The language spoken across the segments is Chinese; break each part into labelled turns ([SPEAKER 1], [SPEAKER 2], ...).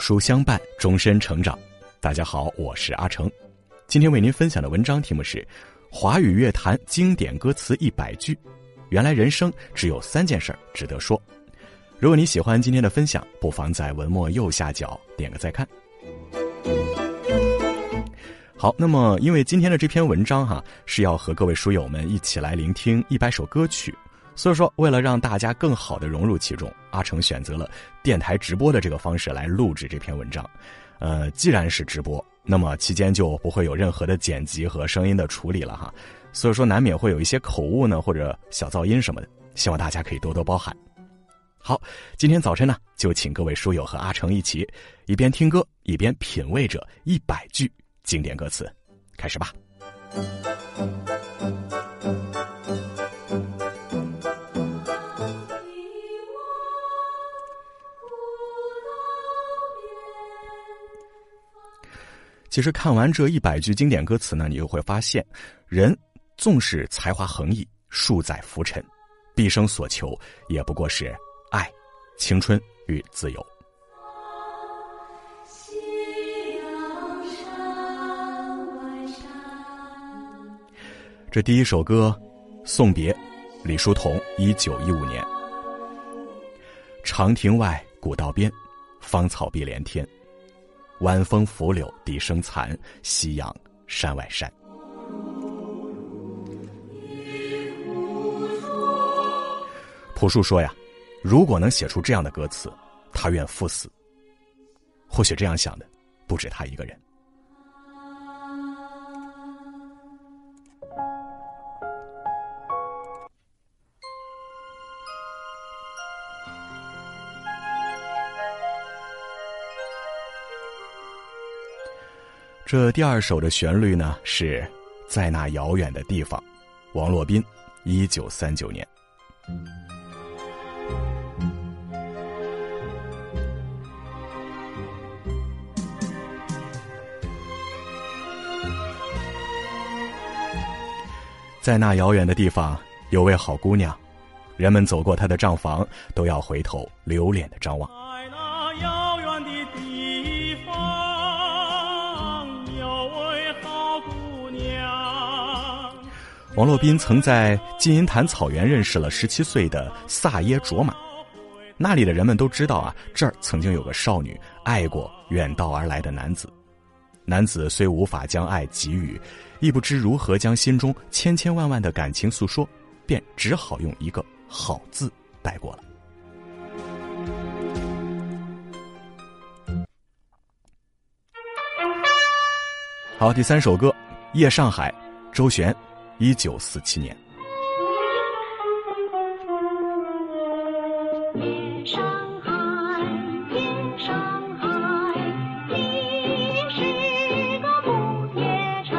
[SPEAKER 1] 书相伴，终身成长。大家好，我是阿成。今天为您分享的文章题目是《华语乐坛经典歌词一百句》。原来人生只有三件事值得说。如果你喜欢今天的分享，不妨在文末右下角点个再看。好，那么因为今天的这篇文章哈是要和各位书友们一起来聆听一百首歌曲。所以说，为了让大家更好的融入其中，阿成选择了电台直播的这个方式来录制这篇文章。呃，既然是直播，那么期间就不会有任何的剪辑和声音的处理了哈。所以说，难免会有一些口误呢，或者小噪音什么的，希望大家可以多多包涵。好，今天早晨呢，就请各位书友和阿成一起，一边听歌一边品味着一百句经典歌词，开始吧。其实看完这一百句经典歌词呢，你又会发现，人纵使才华横溢、数载浮沉，毕生所求也不过是爱、青春与自由。这第一首歌《送别》，李叔同，一九一五年。长亭外，古道边，芳草碧连天。晚风拂柳笛声残，夕阳山外山。朴树说呀：“如果能写出这样的歌词，他愿赴死。”或许这样想的不止他一个人。这第二首的旋律呢，是在那遥远的地方，王洛宾，一九三九年。在那遥远的地方，有位好姑娘，人们走过她的账房，都要回头留恋的张望。王洛宾曾在金银潭草原认识了十七岁的萨耶卓玛，那里的人们都知道啊，这儿曾经有个少女爱过远道而来的男子。男子虽无法将爱给予，亦不知如何将心中千千万万的感情诉说，便只好用一个好字带过了。好，第三首歌《夜上海》，周璇。一九四七年。上海，上海，你是个不夜城。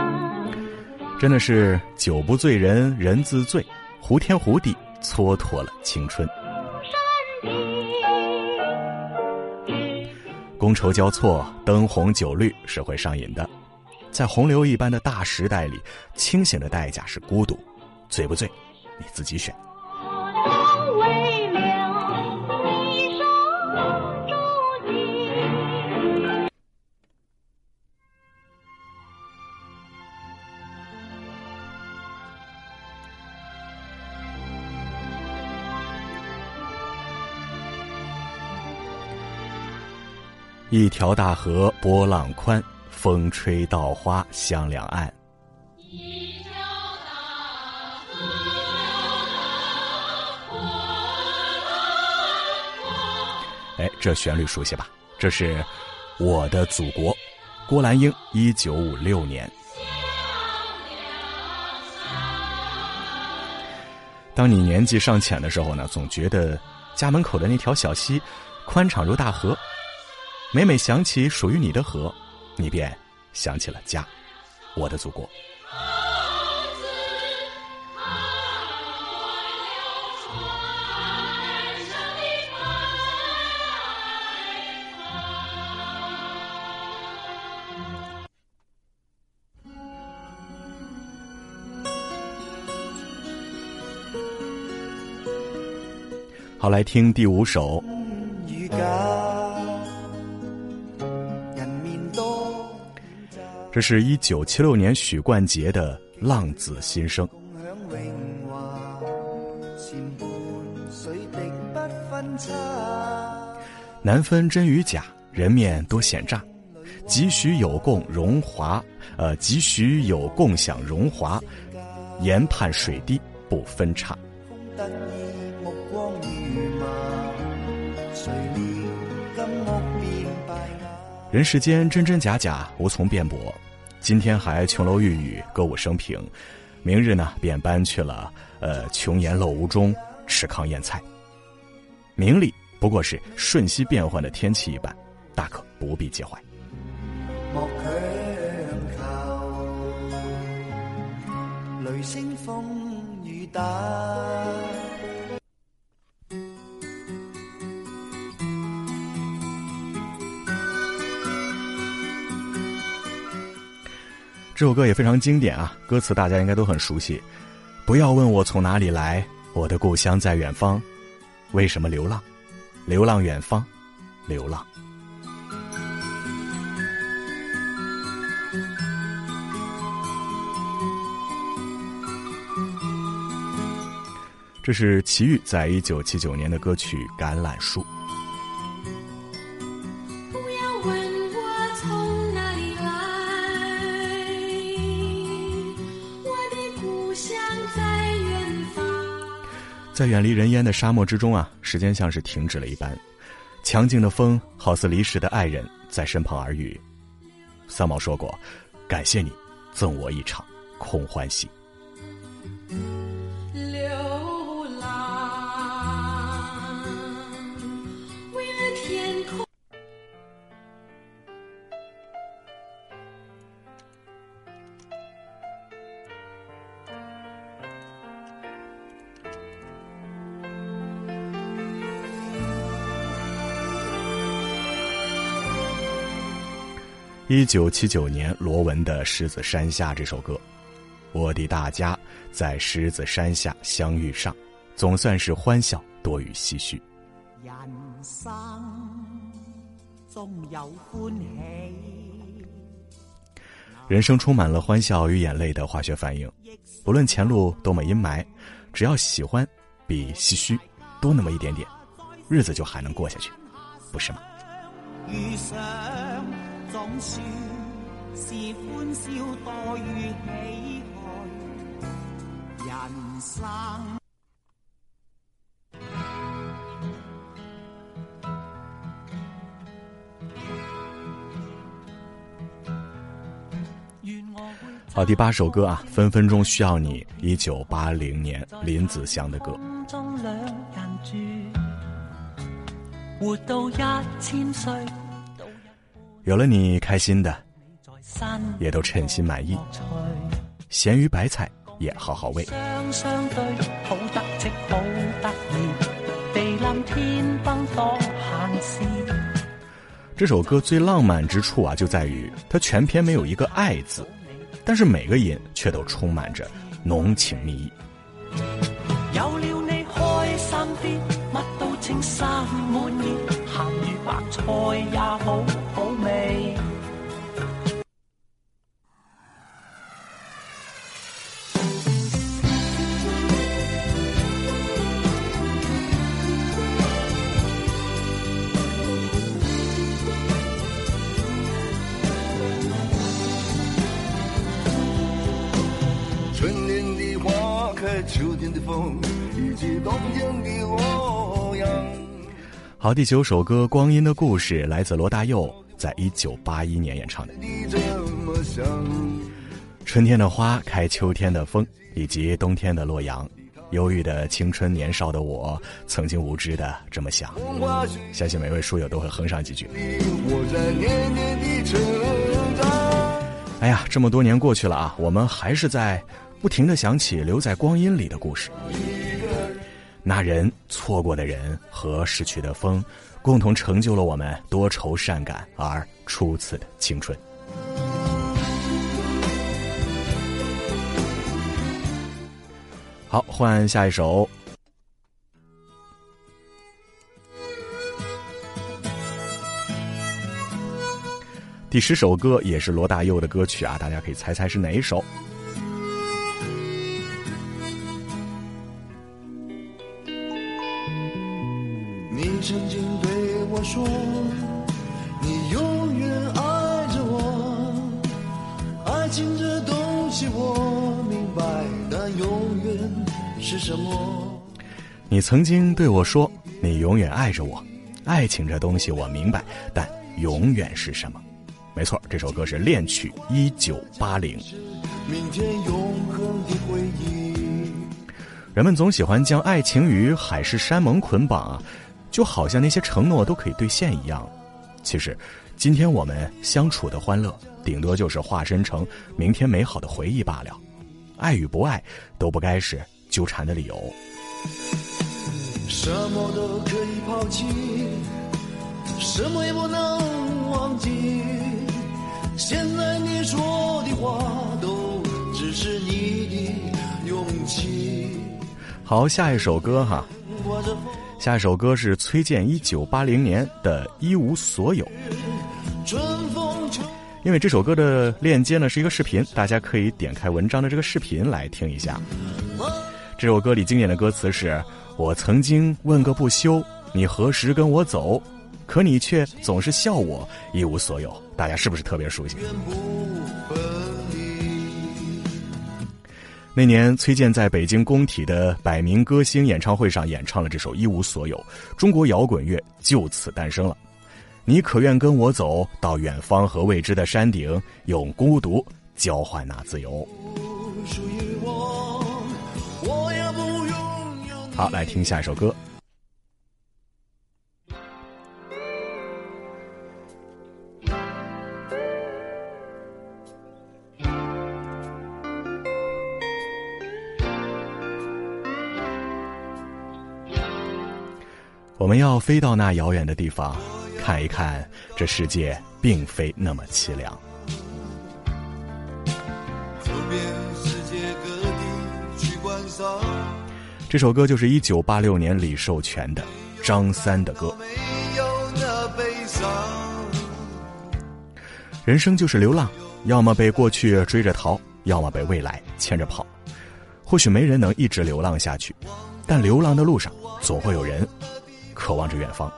[SPEAKER 1] 真的是酒不醉人人自醉，胡天胡地蹉跎了青春。觥筹交错，灯红酒绿是会上瘾的。在洪流一般的大时代里，清醒的代价是孤独，醉不醉，你自己选。一条大河波浪宽。风吹稻花香两岸。哎，这旋律熟悉吧？这是《我的祖国》，郭兰英，一九五六年。当你年纪尚浅的时候呢，总觉得家门口的那条小溪宽敞如大河，每每想起属于你的河。你便想起了家，我的祖国。好，来听第五首。这是一九七六年许冠杰的《浪子心声》。难分真与假，人面多险诈。几许有共荣华，呃，几许有共享荣华，研判水滴不分差。人世间真真假假，无从辩驳。今天还琼楼玉宇，歌舞升平，明日呢便搬去了呃琼岩陋屋中吃糠咽菜。名利不过是瞬息变幻的天气一般，大可不必介怀。莫强求，雷声风雨大。这首歌也非常经典啊，歌词大家应该都很熟悉。不要问我从哪里来，我的故乡在远方。为什么流浪？流浪远方，流浪。这是齐豫在一九七九年的歌曲《橄榄树》。在远离人烟的沙漠之中啊，时间像是停止了一般，强劲的风好似离世的爱人，在身旁耳语。三毛说过：“感谢你，赠我一场空欢喜。”一九七九年，罗文的《狮子山下》这首歌，我的大家在狮子山下相遇上，总算是欢笑多于唏嘘。人生总有欢喜，人生充满了欢笑与眼泪的化学反应，不论前路多么阴霾，只要喜欢比唏嘘多那么一点点，日子就还能过下去，不是吗？总算是欢笑多于喜爱，人生。好，第八首歌啊，分分钟需要你。一九八零年，林子祥的歌。活到一千岁。有了你，开心的也都称心满意，咸鱼白菜也好好喂。这首歌最浪漫之处啊，就在于它全篇没有一个“爱”字，但是每个音却都充满着浓情蜜意。有了你，开心啲，乜都称心满意，咸鱼白菜也好。秋天的风，以及冬天的洛阳。好，第九首歌《光阴的故事》来自罗大佑，在一九八一年演唱的。春天的花开，秋天的风，以及冬天的洛阳。忧郁的青春年少的我，曾经无知的这么想。相信每位书友都会哼上几句。哎呀，这么多年过去了啊，我们还是在。不停的想起留在光阴里的故事，那人、错过的人和逝去的风，共同成就了我们多愁善感而初次的青春。好，换下一首。第十首歌也是罗大佑的歌曲啊，大家可以猜猜是哪一首？
[SPEAKER 2] 曾经对我说，你永远爱着我。爱情这东西我明白，但永远是什么？
[SPEAKER 1] 没错，这首歌是恋曲一九八零。
[SPEAKER 2] 明天永恒的回忆。
[SPEAKER 1] 人们总喜欢将爱情与海誓山盟捆绑啊，就好像那些承诺都可以兑现一样。其实，今天我们相处的欢乐，顶多就是化身成明天美好的回忆罢了。爱与不爱，都不该是纠缠的理由。
[SPEAKER 2] 什么都可以抛弃，什么也不能忘记。现在你说的话，都只是你的勇气。
[SPEAKER 1] 好，下一首歌哈，下一首歌是崔健一九八零年的《一无所有》。因为这首歌的链接呢是一个视频，大家可以点开文章的这个视频来听一下。这首歌里经典的歌词是。我曾经问个不休，你何时跟我走？可你却总是笑我一无所有。大家是不是特别熟悉？那年，崔健在北京工体的百名歌星演唱会上演唱了这首《一无所有》，中国摇滚乐就此诞生了。你可愿跟我走到远方和未知的山顶，用孤独交换那自由？好，来听下一首歌。我们要飞到那遥远的地方，看一看这世界并非那么凄凉。这首歌就是一九八六年李寿全的张三的歌。人生就是流浪，要么被过去追着逃，要么被未来牵着跑。或许没人能一直流浪下去，但流浪的路上总会有人渴望着远方。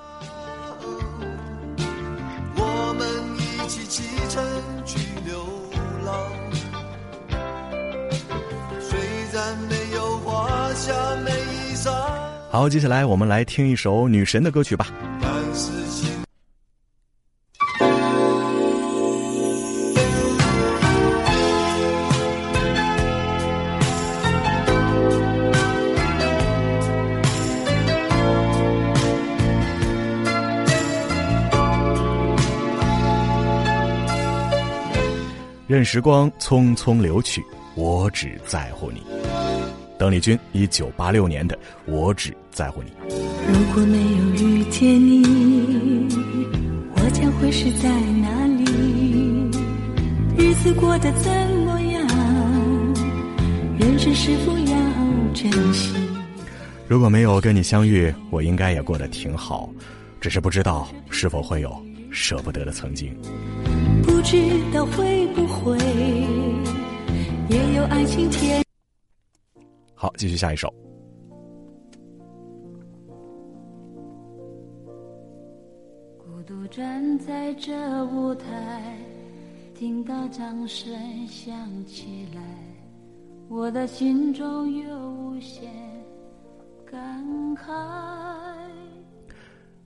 [SPEAKER 1] 好，接下来我们来听一首女神的歌曲吧。任时光匆匆流去，我只在乎你。邓丽君，一九八六年的《我只在乎你》。
[SPEAKER 3] 如果没有遇见你，我将会是在哪里？日子过得怎么样？人生是否要珍惜？
[SPEAKER 1] 如果没有跟你相遇，我应该也过得挺好，只是不知道是否会有舍不得的曾经。
[SPEAKER 3] 不知道会不会也有爱情甜。
[SPEAKER 1] 好，继续下一首。
[SPEAKER 3] 孤独站在这舞台，听到掌声响起来，我的心中有无限感慨。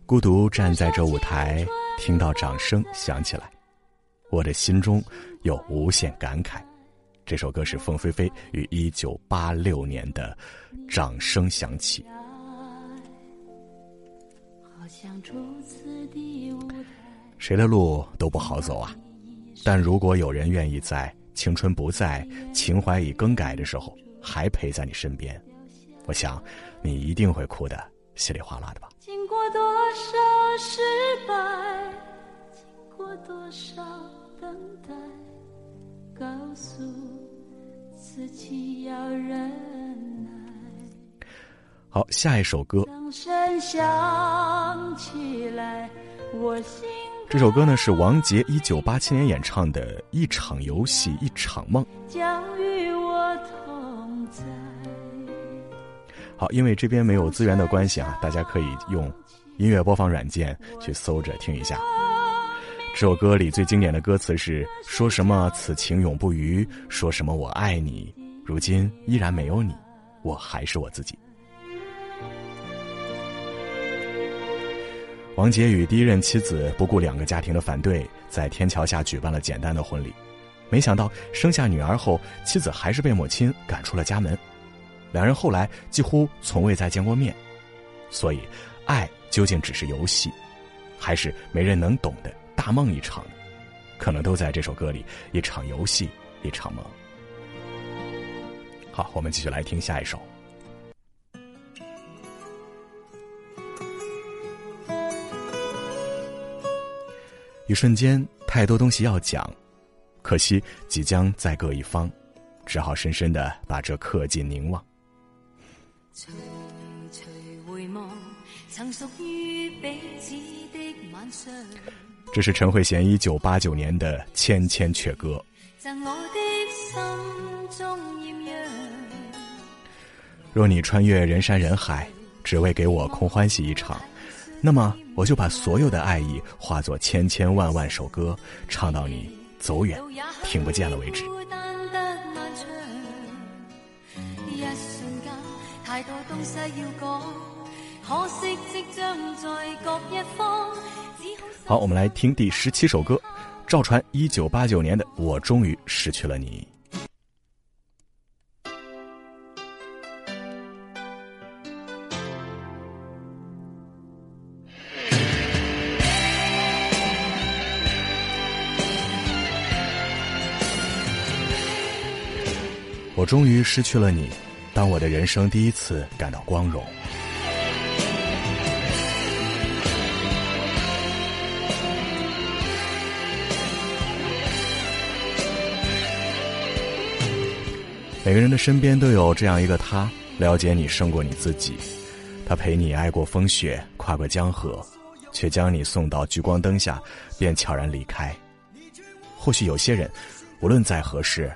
[SPEAKER 1] 孤独站在这舞台，听到掌声响起来，我的心中有无限感慨。这首歌是凤飞飞于一九八六年的《掌声响起》。谁的路都不好走啊，但如果有人愿意在青春不在、情怀已更改的时候还陪在你身边，我想你一定会哭得稀里哗啦的吧。
[SPEAKER 3] 经过多少失败，经过多少等待。自己要忍耐。
[SPEAKER 1] 好，下一首歌。
[SPEAKER 3] 掌声响起来，我心
[SPEAKER 1] 这首歌呢是王杰一九八七年演唱的《一场游戏一场梦》。好，因为这边没有资源的关系啊，大家可以用音乐播放软件去搜着听一下。这首歌里最经典的歌词是：“说什么此情永不渝，说什么我爱你，如今依然没有你，我还是我自己。”王杰与第一任妻子不顾两个家庭的反对，在天桥下举办了简单的婚礼。没想到生下女儿后，妻子还是被母亲赶出了家门。两人后来几乎从未再见过面。所以，爱究竟只是游戏，还是没人能懂的大梦一场？可能都在这首歌里。一场游戏，一场梦。好，我们继续来听下一首。一瞬间，太多东西要讲，可惜即将再各一方，只好深深的把这刻进凝望。
[SPEAKER 4] 随随回望，曾属于彼此的晚上。
[SPEAKER 1] 这是陈慧娴一九八九年的《千千阙歌》。若你穿越人山人海，只为给我空欢喜一场。那么，我就把所有的爱意化作千千万万首歌，唱到你走远、听不见了为止。好，我们来听第十七首歌，赵传一九八九年的《我终于失去了你》。我终于失去了你，当我的人生第一次感到光荣。每个人的身边都有这样一个他，了解你胜过你自己。他陪你挨过风雪，跨过江河，却将你送到聚光灯下，便悄然离开。或许有些人，无论再合适。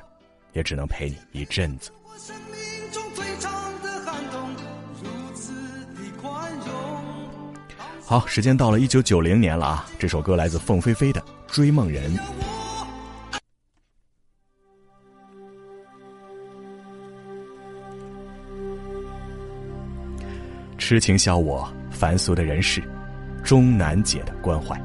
[SPEAKER 1] 也只能陪你一阵子。好，时间到了一九九零年了啊！这首歌来自凤飞飞的《追梦人》。痴情笑我凡俗的人世，终难解的关怀。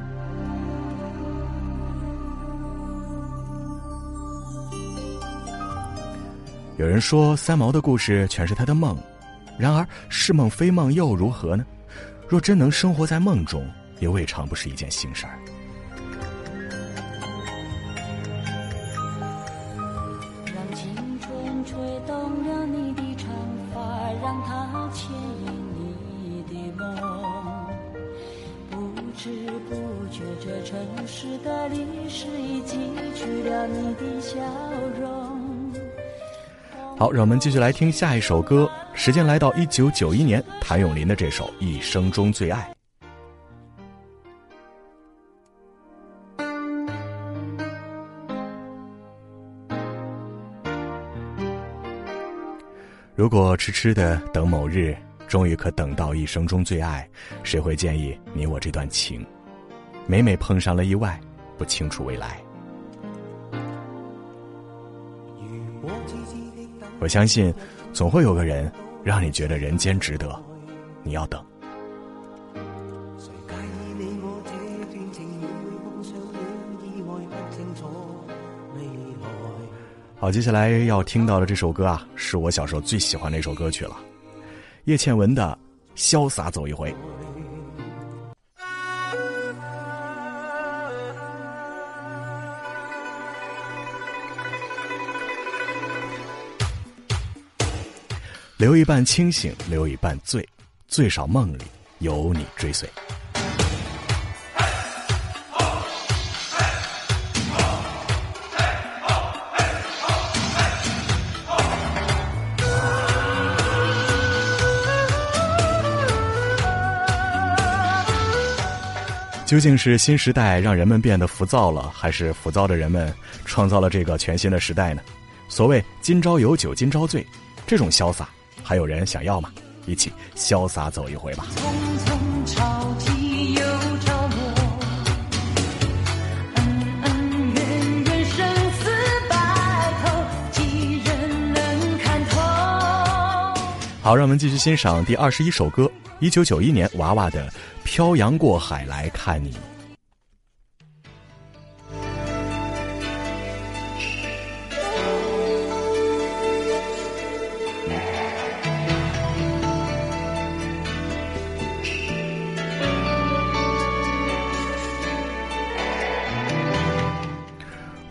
[SPEAKER 1] 有人说三毛的故事全是他的梦，然而是梦非梦又如何呢？若真能生活在梦中，也未尝不是一件幸事儿。好，让我们继续来听下一首歌。时间来到一九九一年，谭咏麟的这首《一生中最爱》。如果痴痴的等某日，终于可等到一生中最爱，谁会建议你我这段情？每每碰上了意外，不清楚未来。我相信，总会有个人让你觉得人间值得。你要等。好，接下来要听到的这首歌啊，是我小时候最喜欢的一首歌曲了，叶倩文的《潇洒走一回》。留一半清醒，留一半醉，最少梦里有你追随。究竟是新时代让人们变得浮躁了，还是浮躁的人们创造了这个全新的时代呢？所谓“今朝有酒今朝醉”，这种潇洒，还有人想要吗？一起潇洒走一回吧。好，让我们继续欣赏第二十一首歌，一九九一年娃娃的《漂洋过海来看你》。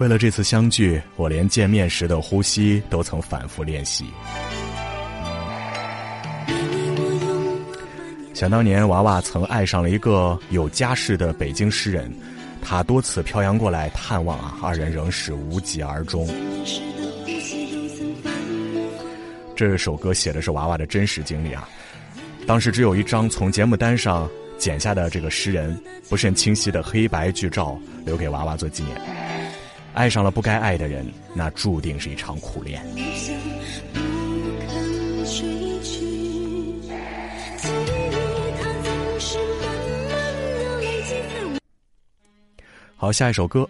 [SPEAKER 1] 为了这次相聚，我连见面时的呼吸都曾反复练习。想当年，娃娃曾爱上了一个有家室的北京诗人，他多次漂洋过来探望啊，二人仍是无疾而终。这首歌写的是娃娃的真实经历啊，当时只有一张从节目单上剪下的这个诗人不甚清晰的黑白剧照留给娃娃做纪念。爱上了不该爱的人，那注定是一场苦恋。好，下一首歌，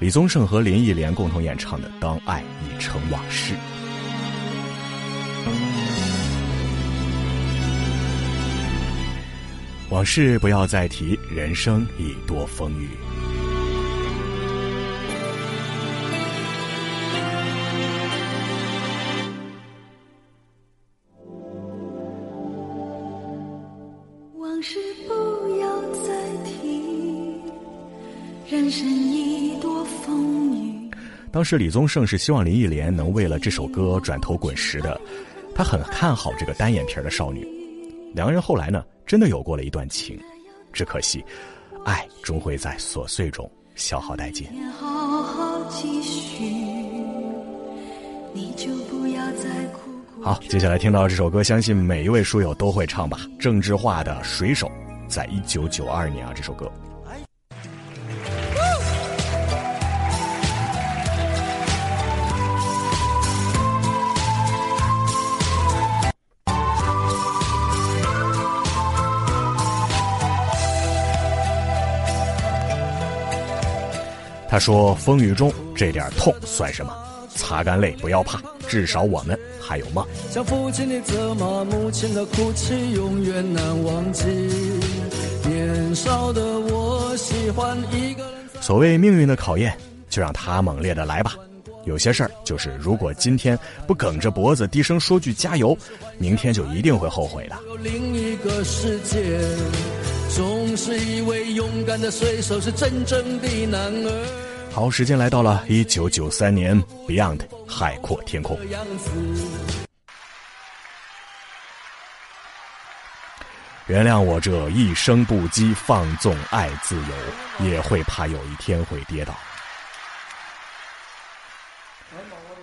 [SPEAKER 1] 李宗盛和林忆莲共同演唱的《当爱已成往事》。往事不要再提，人生已多风雨。当时李宗盛是希望林忆莲能为了这首歌转头滚石的，他很看好这个单眼皮的少女。两个人后来呢，真的有过了一段情，只可惜，爱终会在琐碎中消耗殆尽。
[SPEAKER 3] 好好继续，你就不要再苦苦
[SPEAKER 1] 好，接下来听到这首歌，相信每一位书友都会唱吧。郑智化的《水手》，在一九九二年啊，这首歌。他说：“风雨中这点痛算什么？擦干泪，不要怕，至少我们还有梦。”
[SPEAKER 2] 像父亲的责骂，母亲的哭泣，永远难忘记。年少的我喜欢一个人。
[SPEAKER 1] 所谓命运的考验，就让它猛烈的来吧。有些事儿就是，如果今天不梗着脖子低声说句加油，明天就一定会后悔的。
[SPEAKER 2] 有另一个世界，总是以为勇敢的水手是真正的男儿
[SPEAKER 1] 好，时间来到了一九九三年，Beyond 海阔天空。原谅我这一生不羁，放纵爱自由，也会怕有一天会跌倒。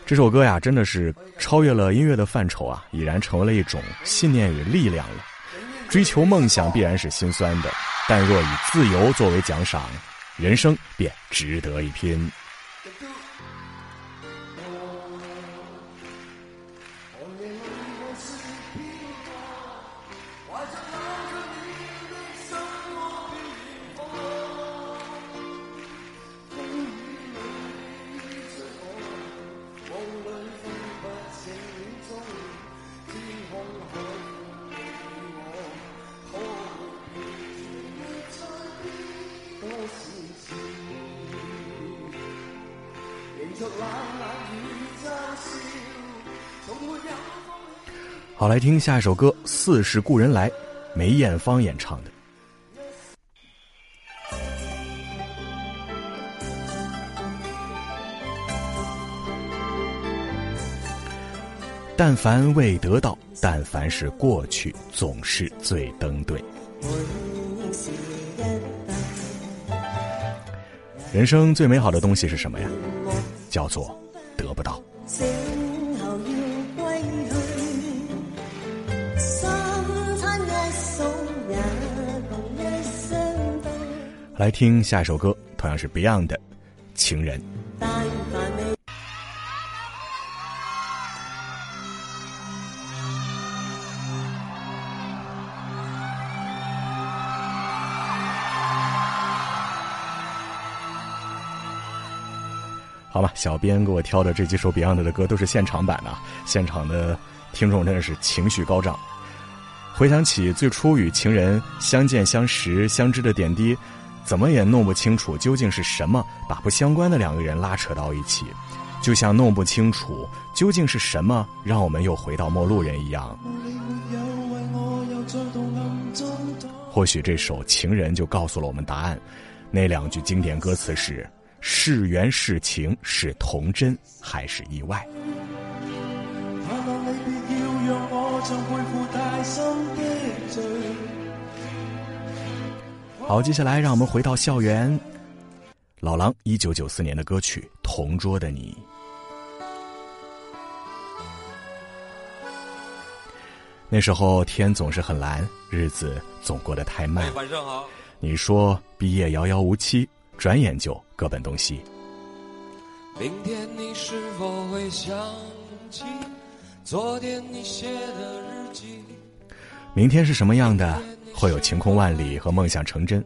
[SPEAKER 1] 这首歌呀，真的是超越了音乐的范畴啊，已然成为了一种信念与力量了。追求梦想必然是心酸的，但若以自由作为奖赏，人生便值得一拼。好，来听下一首歌《似是故人来》，梅艳芳演唱的。但凡未得到，但凡是过去，总是最登对。人生最美好的东西是什么呀？叫做得不到。来听下一首歌，同样是 Beyond 的《情人》。好吧，小编给我挑的这几首 Beyond 的歌都是现场版的，现场的听众真的是情绪高涨。回想起最初与情人相见、相识、相知的点滴，怎么也弄不清楚究竟是什么把不相关的两个人拉扯到一起，就像弄不清楚究竟是什么让我们又回到陌路人一样。或许这首《情人》就告诉了我们答案，那两句经典歌词是。是缘是情是童真还是意外？好，接下来让我们回到校园。老狼一九九四年的歌曲《同桌的你》。那时候天总是很蓝，日子总过得太慢。晚上好。你说毕业遥遥无期。转眼就各奔东西。明天你是否会想起昨天你写的日记？明天是什么样的？会有晴空万里和梦想成真，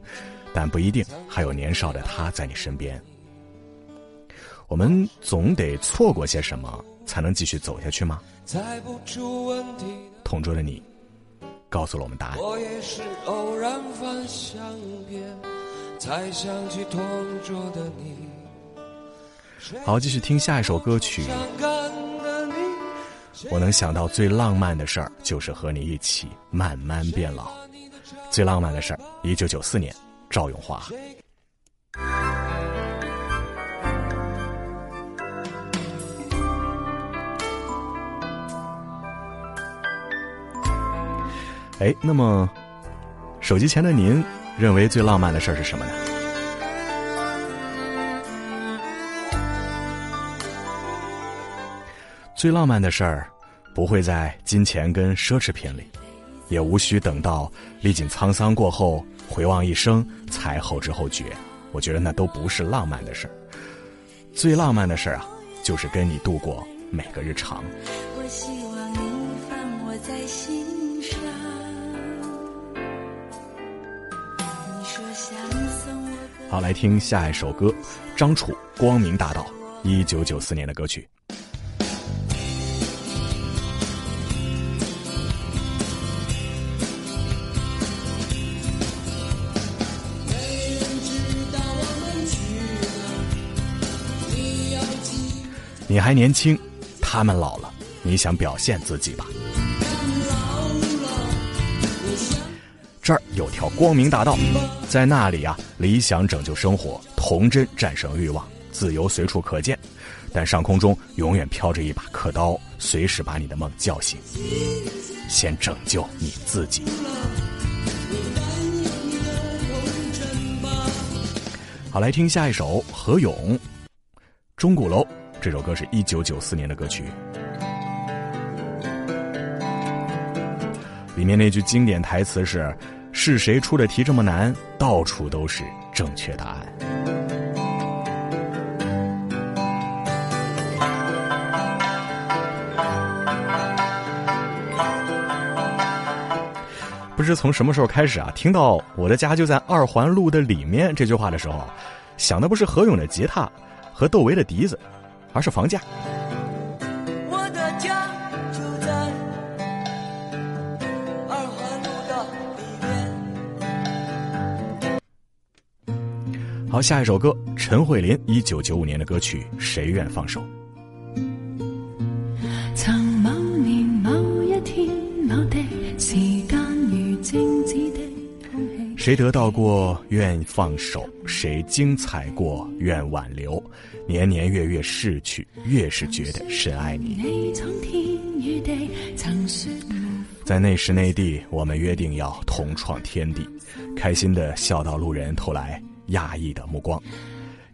[SPEAKER 1] 但不一定还有年少的他在你身边。我们总得错过些什么，才能继续走下去吗？同桌的你，告诉了我们答案。我也是偶然翻相片。才想起同桌的你。好，继续听下一首歌曲。我能想到最浪漫的事儿，就是和你一起慢慢变老。最浪漫的事儿，一九九四年，赵咏华。哎，那么，手机前的您。认为最浪漫的事儿是什么呢？最浪漫的事儿，不会在金钱跟奢侈品里，也无需等到历尽沧桑过后回望一生才后知后觉。我觉得那都不是浪漫的事儿。最浪漫的事儿啊，就是跟你度过每个日常。我希望你放我在心。好，来听下一首歌，张楚《光明大道》，一九九四年的歌曲。你还年轻，他们老了，你想表现自己吧。这儿有条光明大道，在那里啊，理想拯救生活，童真战胜欲望，自由随处可见。但上空中永远飘着一把刻刀，随时把你的梦叫醒。先拯救你自己。好，来听下一首何勇《钟鼓楼》。这首歌是一九九四年的歌曲，里面那句经典台词是。是谁出的题这么难？到处都是正确答案。不知从什么时候开始啊，听到“我的家就在二环路的里面”这句话的时候，想的不是何勇的吉他和窦唯的笛子，而是房价。
[SPEAKER 5] 我的家就在二环路的里面
[SPEAKER 1] 好，下一首歌，陈慧琳一九九五年的歌曲《谁愿放手》。谁得到过愿放手，谁精彩过愿挽留。年年月月逝去，越是觉得深爱你。在那时那地，我们约定要同创天地，开心的笑到路人投来。压抑的目光，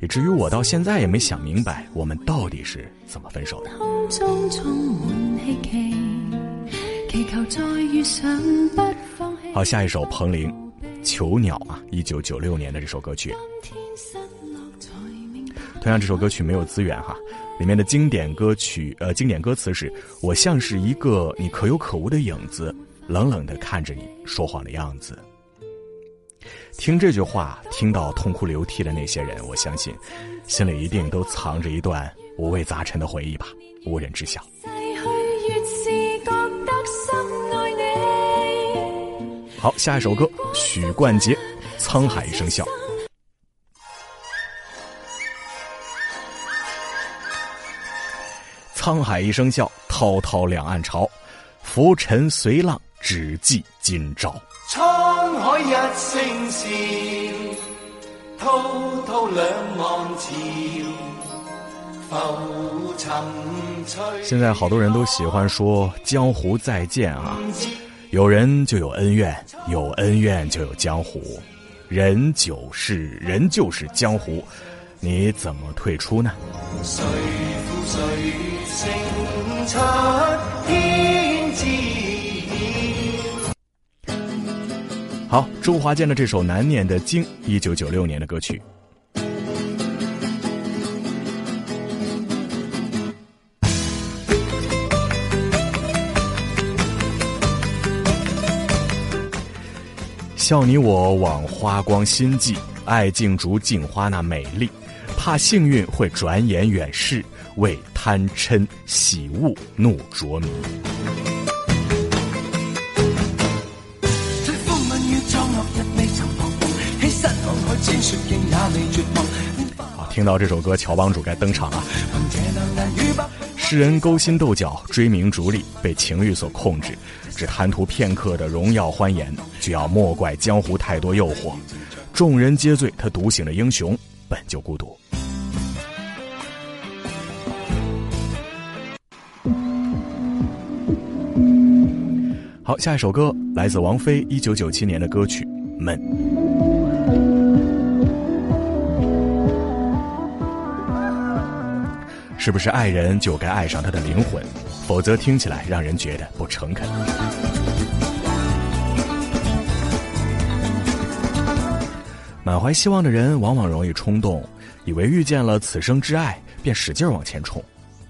[SPEAKER 1] 以至于我到现在也没想明白，我们到底是怎么分手的。好，下一首彭羚，囚鸟啊，一九九六年的这首歌曲。同样，这首歌曲没有资源哈，里面的经典歌曲呃，经典歌词是“我像是一个你可有可无的影子，冷冷的看着你说谎的样子。”听这句话，听到痛哭流涕的那些人，我相信，心里一定都藏着一段五味杂陈的回忆吧，无人知晓。好，下一首歌，许冠杰，《沧海一声笑》。沧海一声笑，滔滔两岸潮，浮沉随浪，只记今朝。
[SPEAKER 2] 沧海一声笑，滔滔两岸潮，浮沉吹。
[SPEAKER 1] 现在好多人都喜欢说江湖再见啊。有人就有恩怨，有恩怨就有江湖，人就是人就是江湖，你怎么退出呢？好，周华健的这首难念的经，一九九六年的歌曲。笑你我枉花光心计，爱竞逐镜花那美丽，怕幸运会转眼远逝，为贪嗔喜恶怒着迷。好，听到这首歌，乔帮主该登场了。世人勾心斗角，追名逐利，被情欲所控制。只贪图片刻的荣耀欢颜，就要莫怪江湖太多诱惑。众人皆醉，他独醒的英雄本就孤独。好，下一首歌来自王菲一九九七年的歌曲《闷》。是不是爱人就该爱上他的灵魂？否则听起来让人觉得不诚恳。满怀希望的人往往容易冲动，以为遇见了此生挚爱，便使劲往前冲；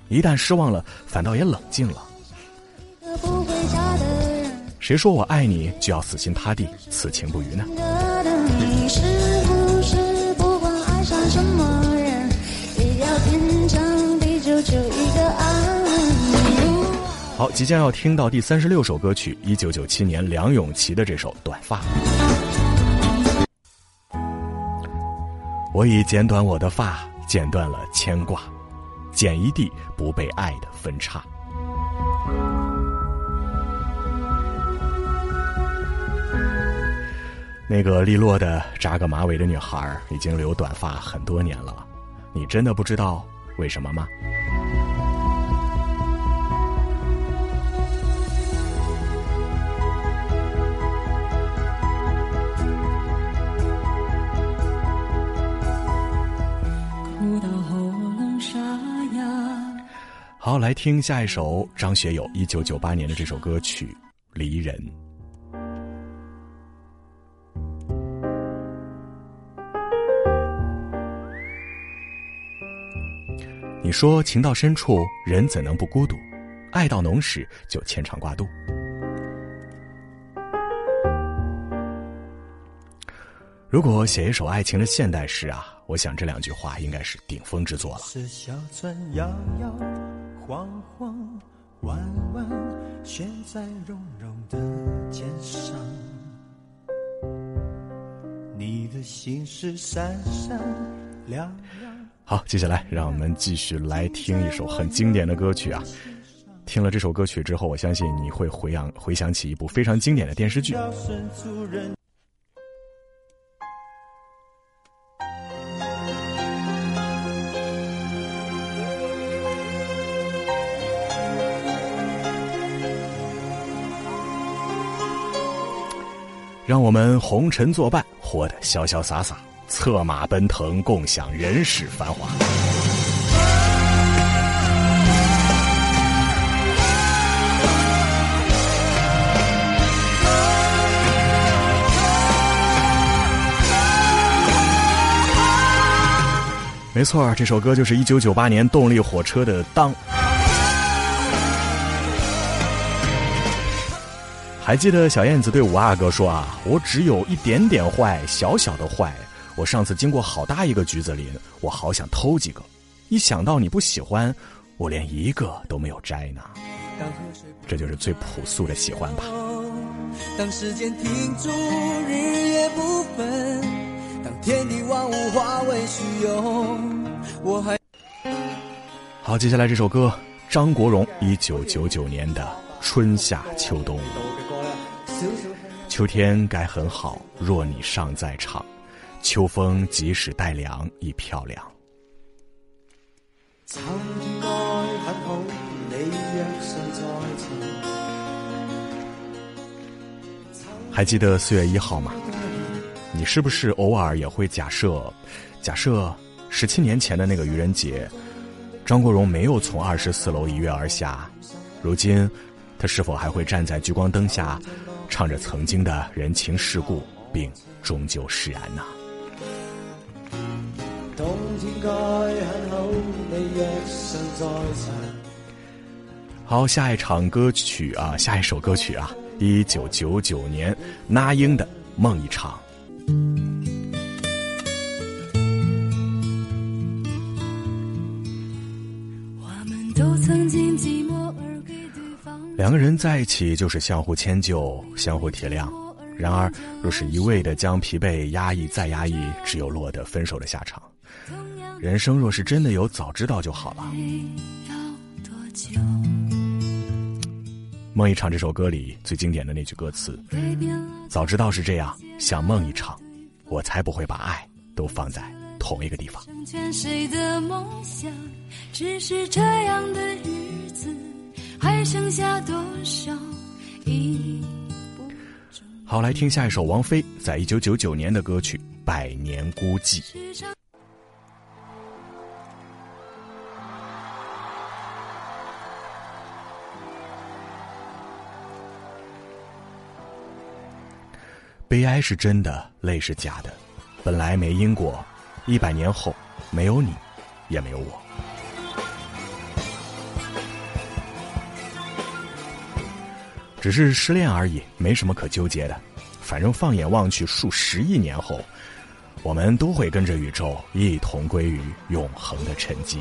[SPEAKER 1] 一旦失望了，反倒也冷静了。谁说我爱你就要死心塌地、此情不渝呢？好，即将要听到第三十六首歌曲，一九九七年梁咏琪的这首《短发》。我已剪短我的发，剪断了牵挂，剪一地不被爱的分叉。那个利落的扎个马尾的女孩，已经留短发很多年了，你真的不知道为什么吗？好，来听下一首张学友一九九八年的这首歌曲《离人》。你说情到深处，人怎能不孤独？爱到浓时，就牵肠挂肚。如果写一首爱情的现代诗啊，我想这两句话应该是顶峰之作了。
[SPEAKER 2] 是小船摇摇。晃晃弯弯悬在绒绒的肩上，你的心事闪闪亮亮。
[SPEAKER 1] 好，接下来让我们继续来听一首很经典的歌曲啊！听了这首歌曲之后，我相信你会回想回想起一部非常经典的电视剧。让我们红尘作伴活得潇潇洒洒策马奔腾共享人世繁华。没错这首歌就是一九九八年动力火车的当。还记得小燕子对五阿哥说啊：“我只有一点点坏，小小的坏。我上次经过好大一个橘子林，我好想偷几个。一想到你不喜欢，我连一个都没有摘呢。这就是最朴素的喜欢吧。”当时间停住，日夜不分；当天地万物化为虚有，我还……好，接下来这首歌，张国荣一九九九年的《春夏秋冬》。秋天该很好，若你尚在场；秋风即使带凉，亦漂亮。还记得四月一号吗？你是不是偶尔也会假设，假设十七年前的那个愚人节，张国荣没有从二十四楼一跃而下，如今他是否还会站在聚光灯下？唱着曾经的人情世故，并终究释然呢。好，下一场歌曲啊，下一首歌曲啊，一九九九年那英的《梦一场》。两个人在一起就是相互迁就、相互体谅。然而，若是一味的将疲惫压抑再压抑，只有落得分手的下场。人生若是真的有早知道就好了。梦一场这首歌里最经典的那句歌词：“早知道是这样，像梦一场，我才不会把爱都放在同一个地方。”还剩下多少？好，来听下一首王菲在一九九九年的歌曲《百年孤寂》。悲哀是真的，泪是假的，本来没因果，一百年后没有你，也没有我。只是失恋而已，没什么可纠结的。反正放眼望去，数十亿年后，我们都会跟着宇宙一同归于永恒的沉寂。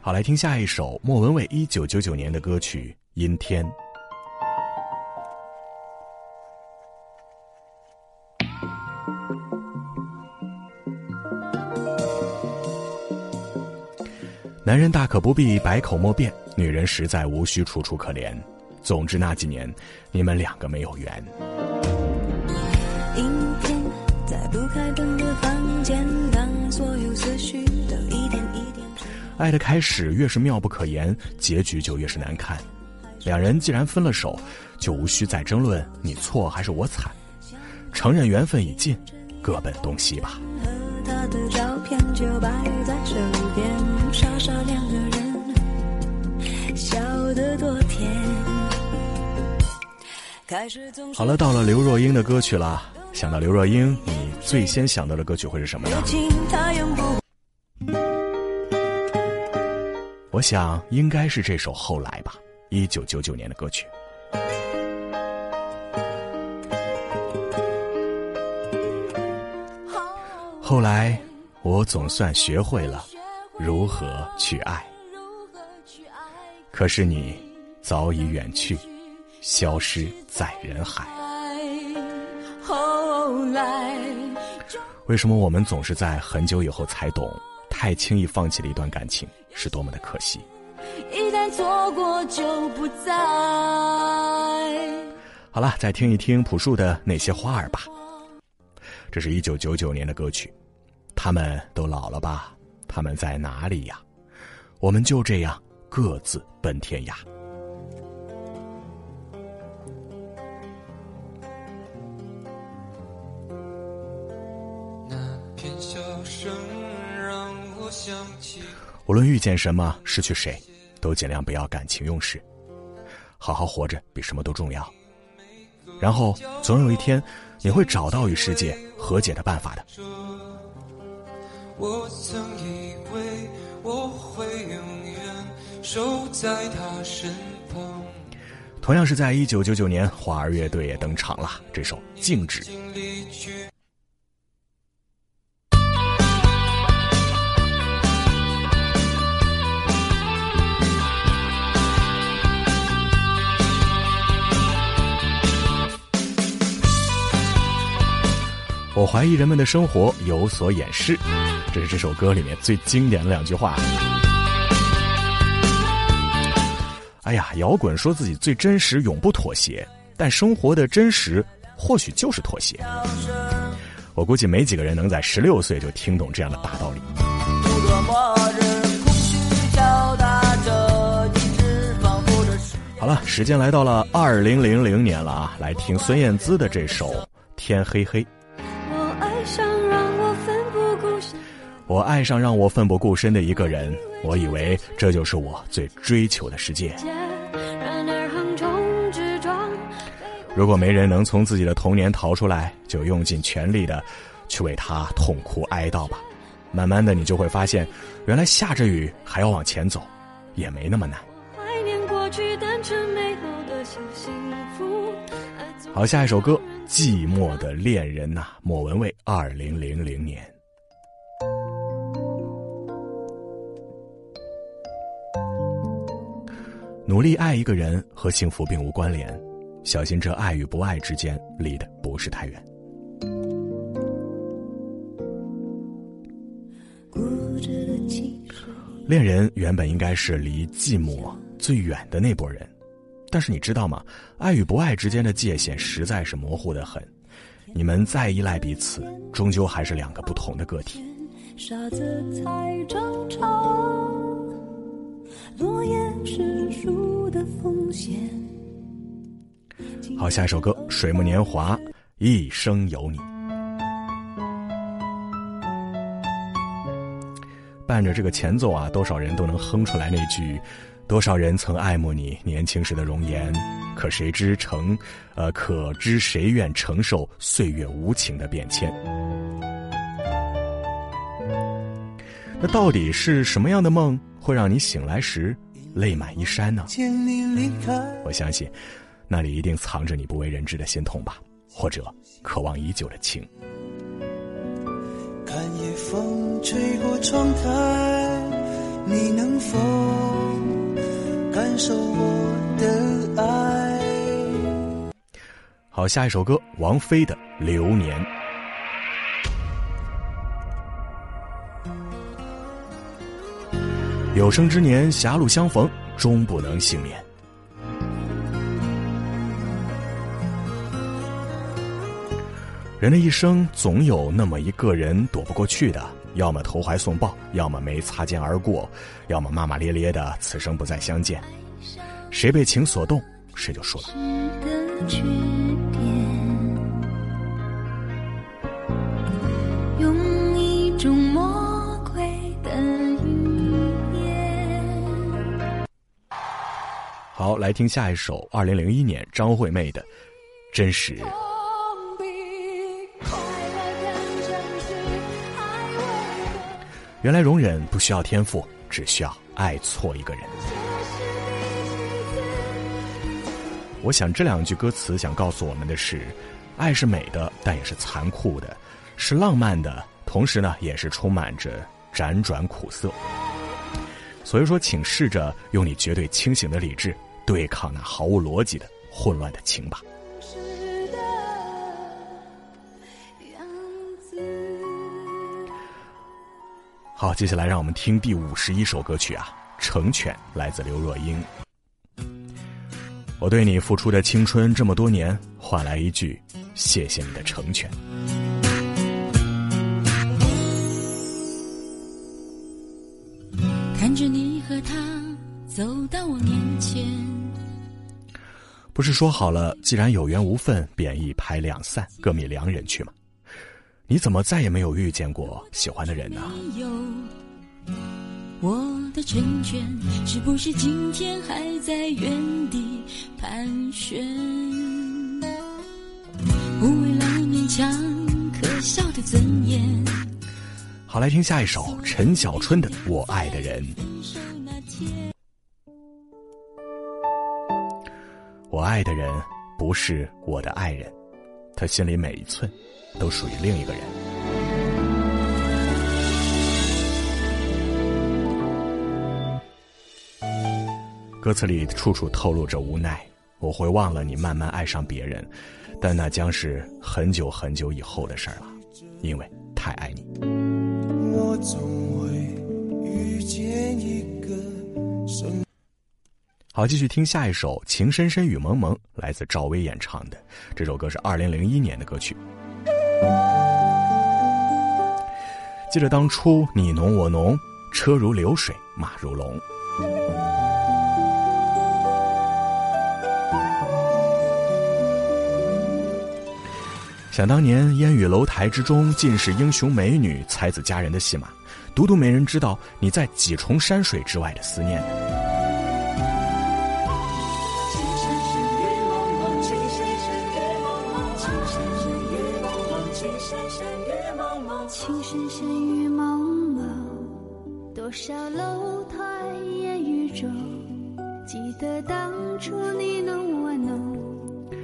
[SPEAKER 1] 好，来听下一首莫文蔚一九九九年的歌曲《阴天》。男人大可不必百口莫辩，女人实在无需楚楚可怜。总之那几年，你们两个没有缘。爱的开始越是妙不可言，结局就越是难看。两人既然分了手，就无需再争论你错还是我惨，承认缘分已尽，各奔东西吧。好了，到了刘若英的歌曲了。想到刘若英，你最先想到的歌曲会是什么呢？我想应该是这首《后来》吧，一九九九年的歌曲。后来，我总算学会了如何去爱。可是你早已远去，消失在人海。后来，为什么我们总是在很久以后才懂，太轻易放弃了一段感情是多么的可惜？一旦错过就不再。好了，再听一听朴树的那些花儿吧。这是一九九九年的歌曲，他们都老了吧？他们在哪里呀？我们就这样。各自奔天涯。无论遇见什么，失去谁，都尽量不要感情用事。好好活着比什么都重要。然后总有一天，你会找到与世界和解的办法的。
[SPEAKER 5] 我曾以为我会永远守在他身旁。
[SPEAKER 1] 同样是在一九九九年，花儿乐队也登场了，这首《静止》。我怀疑人们的生活有所掩饰，这是这首歌里面最经典的两句话。哎呀，摇滚说自己最真实，永不妥协，但生活的真实或许就是妥协。我估计没几个人能在十六岁就听懂这样的大道理。好了，时间来到了二零零零年了啊，来听孙燕姿的这首《天黑黑》。我爱上让我奋不顾身的一个人，我以为这就是我最追求的世界。如果没人能从自己的童年逃出来，就用尽全力的去为他痛哭哀悼吧。慢慢的，你就会发现，原来下着雨还要往前走，也没那么难。好，下一首歌《寂寞的恋人》呐，莫文蔚，二零零零年。努力爱一个人和幸福并无关联，小心这爱与不爱之间离得不是太远。恋人原本应该是离寂寞最远的那拨人，但是你知道吗？爱与不爱之间的界限实在是模糊的很，你们再依赖彼此，终究还是两个不同的个体。傻子才争吵。落叶是树的风险。好，下一首歌《水木年华》，一生有你。伴着这个前奏啊，多少人都能哼出来那句：“多少人曾爱慕你年轻时的容颜，可谁知承，呃，可知谁愿承受岁月无情的变迁？”那到底是什么样的梦？会让你醒来时泪满衣衫呢？我相信，那里一定藏着你不为人知的心痛吧，或者渴望已久的情。
[SPEAKER 2] 看夜风吹过窗台，你能否感受我的爱？
[SPEAKER 1] 好，下一首歌，王菲的《流年》。有生之年，狭路相逢，终不能幸免。人的一生，总有那么一个人躲不过去的，要么投怀送抱，要么没擦肩而过，要么骂骂咧咧的，此生不再相见。谁被情所动，谁就输了。好，来听下一首，二零零一年张惠妹的《真实》。原来容忍不需要天赋，只需要爱错一个人。我想这两句歌词想告诉我们的是：爱是美的，但也是残酷的；是浪漫的，同时呢，也是充满着辗转苦涩。所以说，请试着用你绝对清醒的理智。对抗那毫无逻辑的混乱的情吧。好，接下来让我们听第五十一首歌曲啊，《成全》，来自刘若英。我对你付出的青春这么多年，换来一句谢谢你的成全。
[SPEAKER 3] 看着你和他走到我面前。
[SPEAKER 1] 不是说好了，既然有缘无分，便一拍两散，各觅良人去吗？你怎么再也没有遇见过喜欢的人呢？
[SPEAKER 3] 我的成全，是不是今天还在原地盘旋？无谓了勉强，可笑的尊严。
[SPEAKER 1] 好，来听下一首陈小春的《我爱的人》。我爱的人不是我的爱人，他心里每一寸都属于另一个人。歌词里处处透露着无奈，我会忘了你，慢慢爱上别人，但那将是很久很久以后的事儿了，因为太爱你。
[SPEAKER 2] 我总会遇见一个生。
[SPEAKER 1] 好，继续听下一首《情深深雨蒙蒙》，来自赵薇演唱的。这首歌是二零零一年的歌曲。记得当初你侬我侬，车如流水马如龙。想当年烟雨楼台之中，尽是英雄美女、才子佳人的戏码，独独没人知道你在几重山水之外的思念。
[SPEAKER 3] 多少楼台烟雨中，记得当初你侬我侬，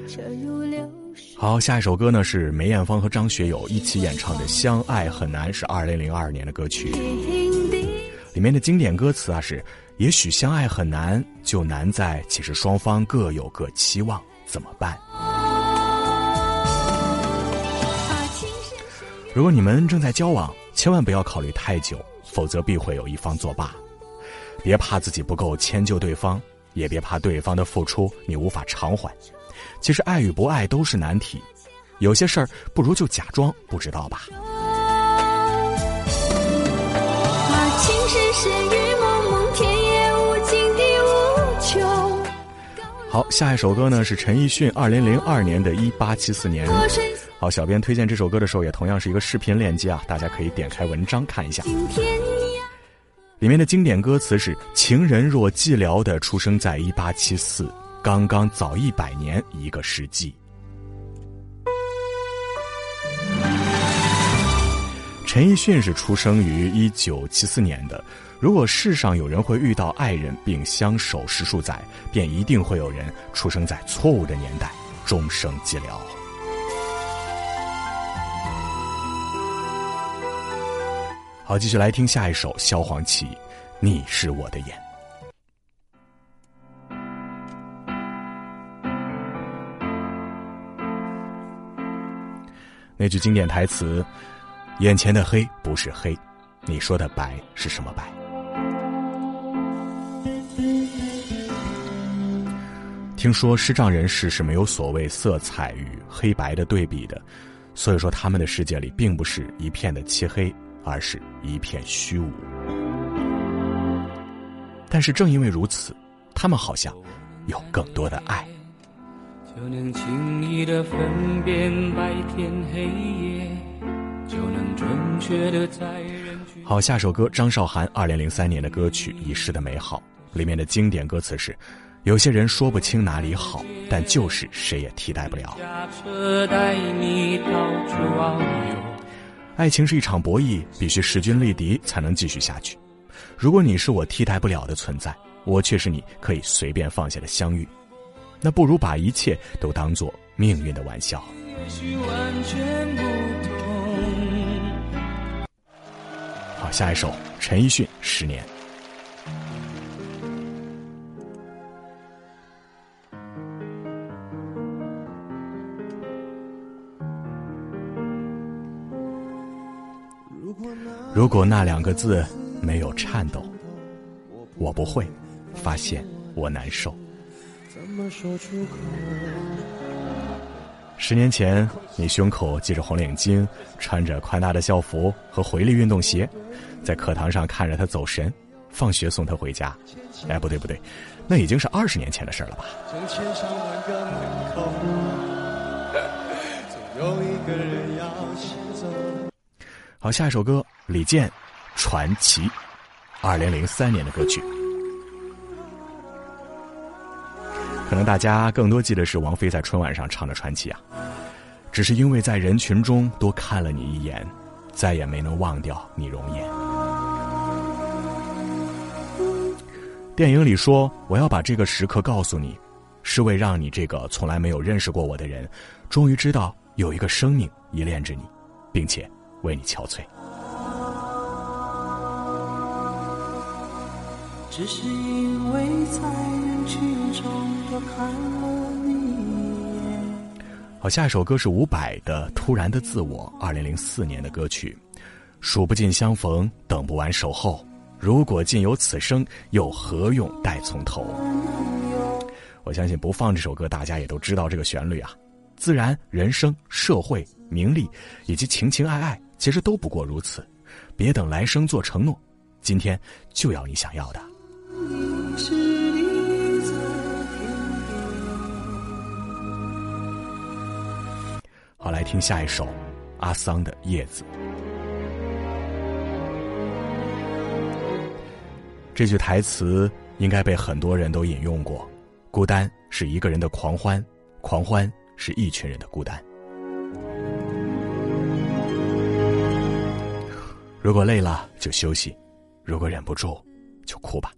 [SPEAKER 3] 车如流水。
[SPEAKER 1] 好，下一首歌呢是梅艳芳和张学友一起演唱的《相爱很难》，是二零零二年的歌曲。里面的经典歌词啊是：也许相爱很难，就难在其实双方各有各期望，怎么办？如果你们正在交往，千万不要考虑太久，否则必会有一方作罢。别怕自己不够迁就对方，也别怕对方的付出你无法偿还。其实爱与不爱都是难题，有些事儿不如就假装不知道吧。
[SPEAKER 3] 啊，情深深雨蒙蒙，天也无尽地无穷。
[SPEAKER 1] 好，下一首歌呢是陈奕迅二零零二年的《一八七四年》。好，小编推荐这首歌的时候也同样是一个视频链接啊，大家可以点开文章看一下。里面的经典歌词是：“情人若寂寥的出生在一八七四，刚刚早一百年一个世纪。”陈奕迅是出生于一九七四年的。如果世上有人会遇到爱人并相守十数载，便一定会有人出生在错误的年代，终生寂寥。好，继续来听下一首萧煌奇，《你是我的眼》。那句经典台词：“眼前的黑不是黑，你说的白是什么白？”听说视障人士是没有所谓色彩与黑白的对比的，所以说他们的世界里并不是一片的漆黑。而是一片虚无。但是正因为如此，他们好像有更多的爱。
[SPEAKER 5] 就能轻易的分辨白天黑夜，就能准确的在人群。
[SPEAKER 1] 好，下首歌张韶涵二零零三年的歌曲《遗失的美好》里面的经典歌词是：有些人说不清哪里好，但就是谁也替代不了。
[SPEAKER 5] 驾车带你到处遨游。
[SPEAKER 1] 爱情是一场博弈，必须势均力敌才能继续下去。如果你是我替代不了的存在，我却是你可以随便放下的相遇，那不如把一切都当做命运的玩笑。好，下一首陈奕迅《十年》。如果那两个字没有颤抖，我不会发现我难受。十年前，你胸口系着红领巾，穿着宽大的校服和回力运动鞋，在课堂上看着他走神，放学送他回家。哎，不对不对，那已经是二十年前的事了吧有一个人要走？好，下一首歌，李健，《传奇》。二零零三年的歌曲。可能大家更多记得是王菲在春晚上唱的传奇啊，只是因为在人群中多看了你一眼，再也没能忘掉你容颜。电影里说：“我要把这个时刻告诉你，是为让你这个从来没有认识过我的人，终于知道有一个生命依恋着你，并且为你憔悴。”
[SPEAKER 5] 只是因为在人群中多看了你一眼。
[SPEAKER 1] 好，下一首歌是伍佰的《突然的自我》，二零零四年的歌曲。数不尽相逢，等不完守候。如果尽有此生，又何用待从头？我相信不放这首歌，大家也都知道这个旋律啊。自然，人生、社会、名利，以及情情爱爱，其实都不过如此。别等来生做承诺，今天就要你想要的。好，来听下一首，阿桑的《叶子》。这句台词应该被很多人都引用过：“孤单是一个人的狂欢，狂欢是一群人的孤单。”如果累了就休息，如果忍不住就哭吧。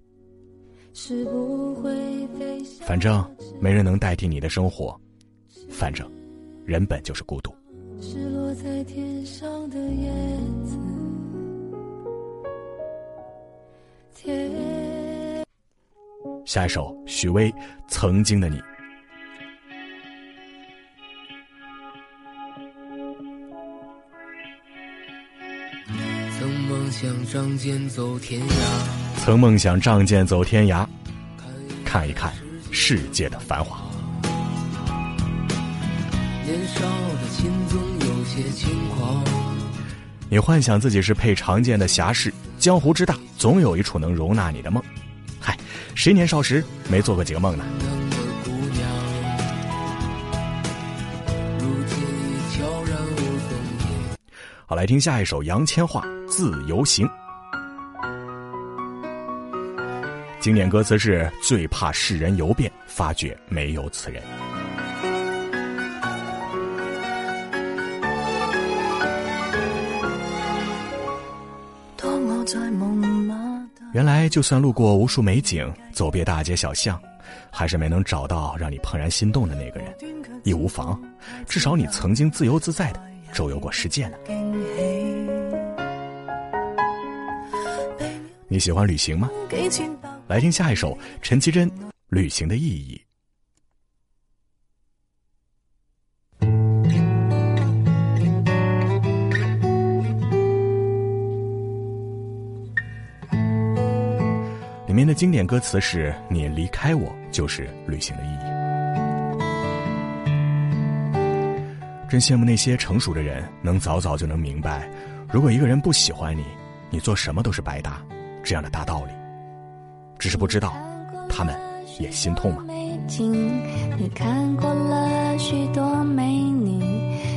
[SPEAKER 3] 是不会飞
[SPEAKER 1] 反正没人能代替你的生活，反正人本就是孤独。
[SPEAKER 3] 是落在天上的叶子。天
[SPEAKER 1] 下一首，许巍《曾经的你》。
[SPEAKER 6] 梦想仗剑走天涯，
[SPEAKER 1] 曾梦想仗剑走天涯，看一看世界的繁华。
[SPEAKER 6] 年少的心总有些轻狂。
[SPEAKER 1] 你幻想自己是配长剑的侠士，江湖之大，总有一处能容纳你的梦。嗨，谁年少时没做过几个梦呢？好，来听下一首杨千嬅《自由行》。经典歌词是“最怕世人游遍，发觉没有此人”。原来，就算路过无数美景，走遍大街小巷，还是没能找到让你怦然心动的那个人，亦无妨，至少你曾经自由自在的周游过世界呢。你喜欢旅行
[SPEAKER 7] 吗？
[SPEAKER 1] 来听下一首陈绮贞《旅行的意义》。里面的经典歌词是“你离开我，就是旅行的意义”。真羡慕那些成熟的人，能早早就能明白，如果一个人不喜欢你，你做什么都是白搭，这样的大道理。只是不知道，他们也心痛吗？
[SPEAKER 3] 你看过了许多美女，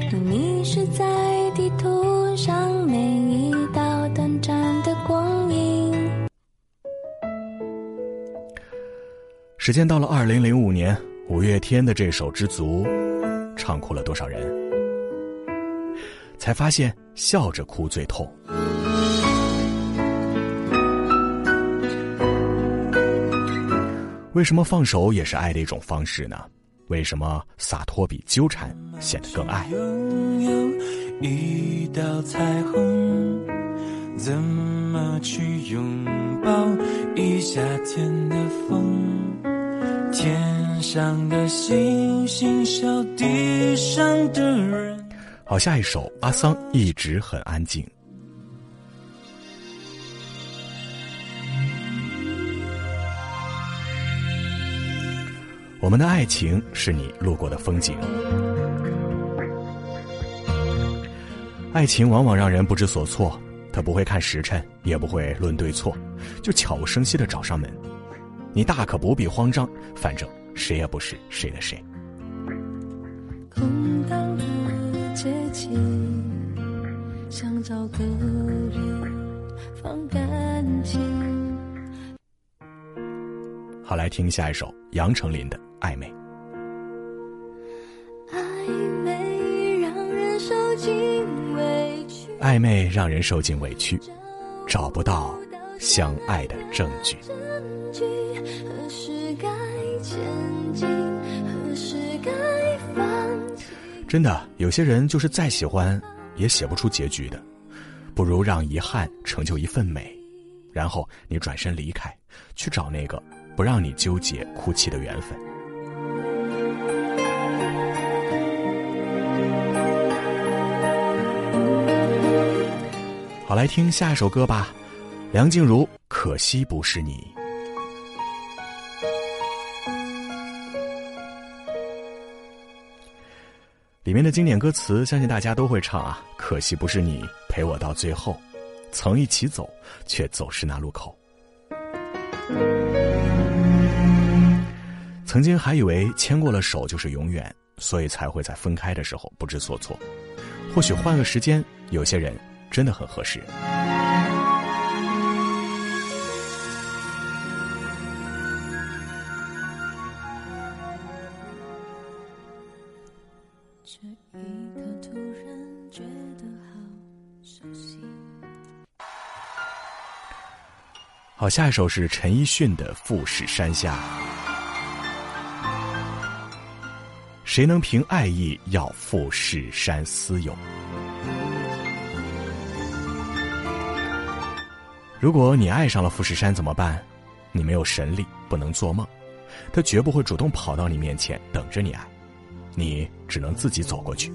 [SPEAKER 3] 你迷失在地图上每一道短暂的光影。
[SPEAKER 1] 时间到了二零零五年，五月天的这首《知足》，唱哭了多少人？才发现笑着哭最痛。为什么放手也是爱的一种方式呢？为什么洒脱比纠缠显得更爱？
[SPEAKER 5] 拥有一道彩虹，怎么去拥抱一夏天的风？天上的星星笑地上的人。
[SPEAKER 1] 好，下一首阿桑一直很安静。我们的爱情是你路过的风景，爱情往往让人不知所措，他不会看时辰，也不会论对错，就悄无声息的找上门。你大可不必慌张，反正谁也不是谁的谁。
[SPEAKER 3] 空荡的街景，想找个人放感情。
[SPEAKER 1] 好，来听下一首杨丞琳的《暧昧》。
[SPEAKER 4] 暧昧让人受尽委屈，
[SPEAKER 1] 暧昧让人受尽委屈，找不到相爱的证据。真的，有些人就是再喜欢，也写不出结局的，不如让遗憾成就一份美，然后你转身离开，去找那个不让你纠结哭泣的缘分。好，来听下一首歌吧，梁静茹《可惜不是你》。里面的经典歌词，相信大家都会唱啊。可惜不是你陪我到最后，曾一起走，却走失那路口。曾经还以为牵过了手就是永远，所以才会在分开的时候不知所措。或许换个时间，有些人真的很合适。
[SPEAKER 4] 好，
[SPEAKER 1] 下一首是陈奕迅的《富士山下》。谁能凭爱意要富士山私有？如果你爱上了富士山怎么办？你没有神力，不能做梦，他绝不会主动跑到你面前等着你爱，你只能自己走过去。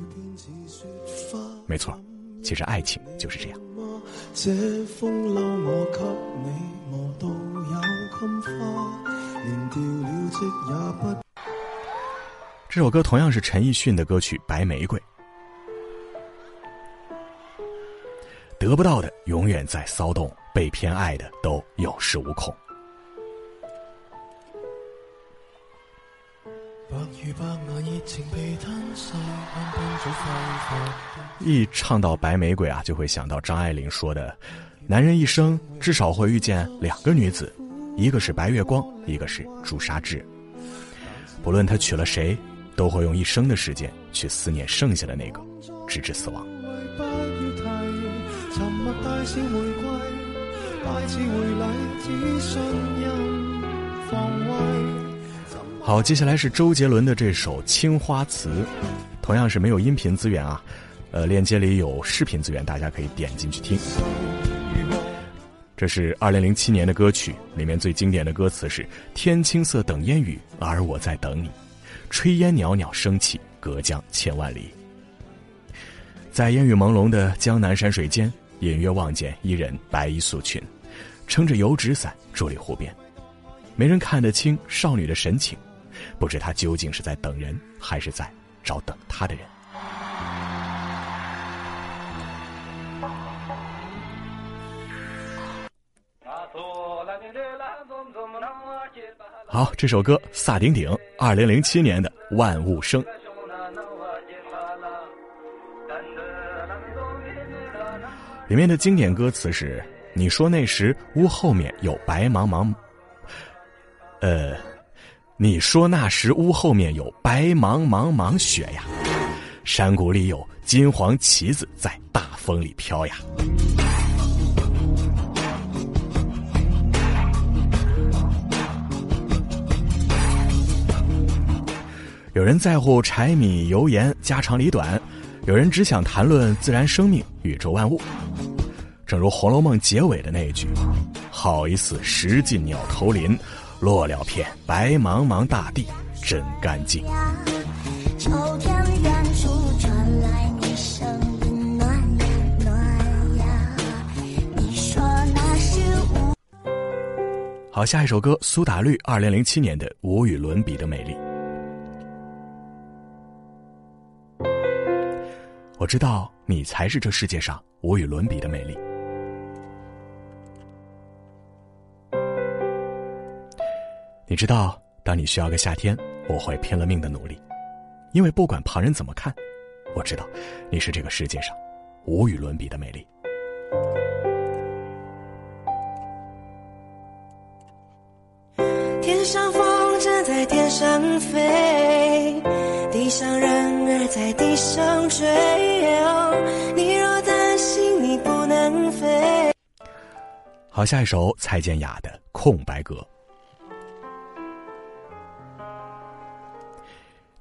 [SPEAKER 1] 没错，其实爱情就是这样。
[SPEAKER 2] 这风褸我给你磨到有襟花，连掉了职也不。
[SPEAKER 1] 这首歌同样是陈奕迅的歌曲《白玫瑰》。得不到的永远在騷動，被偏爱的都有恃无恐。一唱到白玫瑰啊，就会想到张爱玲说的：“男人一生至少会遇见两个女子，一个是白月光，一个是朱砂痣。不论他娶了谁，都会用一生的时间去思念剩下的那个，直至死亡。”
[SPEAKER 2] 沉默大小玫瑰，
[SPEAKER 1] 好，接下来是周杰伦的这首《青花瓷》，同样是没有音频资源啊，呃，链接里有视频资源，大家可以点进去听。这是二零零七年的歌曲，里面最经典的歌词是“天青色等烟雨，而我在等你，炊烟袅袅升起，隔江千万里。”在烟雨朦胧的江南山水间，隐约望见一人白衣素裙，撑着油纸伞，伫立湖边，没人看得清少女的神情。不知她究竟是在等人，还是在找等他的人。好，这首歌萨顶顶，二零零七年的《万物生》。里面的经典歌词是：“你说那时屋后面有白茫茫，呃。”你说那时屋后面有白茫茫茫雪呀，山谷里有金黄旗子在大风里飘呀。有人在乎柴米油盐家长里短，有人只想谈论自然生命宇宙万物。正如《红楼梦》结尾的那一句：“好一似石盡鳥頭林。”落了片白茫茫大地，真干净。
[SPEAKER 4] 秋天远处传来你声音暖呀暖呀，你说那是無。
[SPEAKER 1] 好，下一首歌，苏打绿，二零零七年的《无与伦比的美丽》。我知道你才是这世界上无与伦比的美麗。你知道，当你需要个夏天，我会拼了命的努力，因为不管旁人怎么看，我知道你是这个世界上无与伦比的美丽。
[SPEAKER 3] 天
[SPEAKER 8] 上风筝在天上飞，地上人儿在地上追。你若担心你不能飞，
[SPEAKER 1] 好，下一首蔡健雅的《空白格》。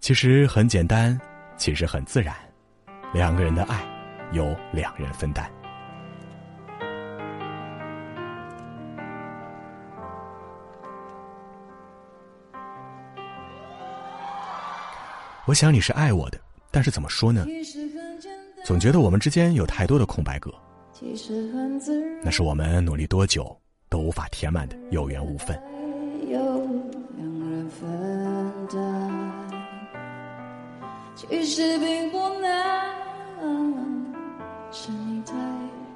[SPEAKER 1] 其实很简单，其实很自然，两个人的爱由两人分担。我想你是爱我的，但是怎么说呢？总觉得我们之间有太多的空白格，那是我们努力多久都无法填满的有缘无分。
[SPEAKER 3] 其实并不难，是你太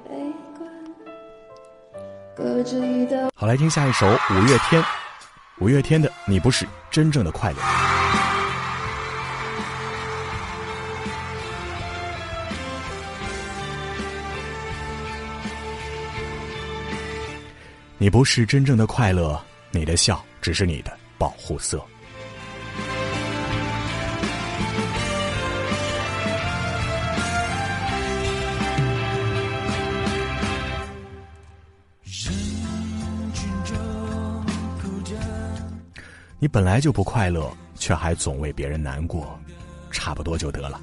[SPEAKER 3] 悲观，隔着一道。
[SPEAKER 1] 好，来听下一首五月天，五月天的《你不是真正的快乐》。你不是真正的快乐，你的笑只是你的保护色。你本来就不快乐，却还总为别人难过，差不多就得了，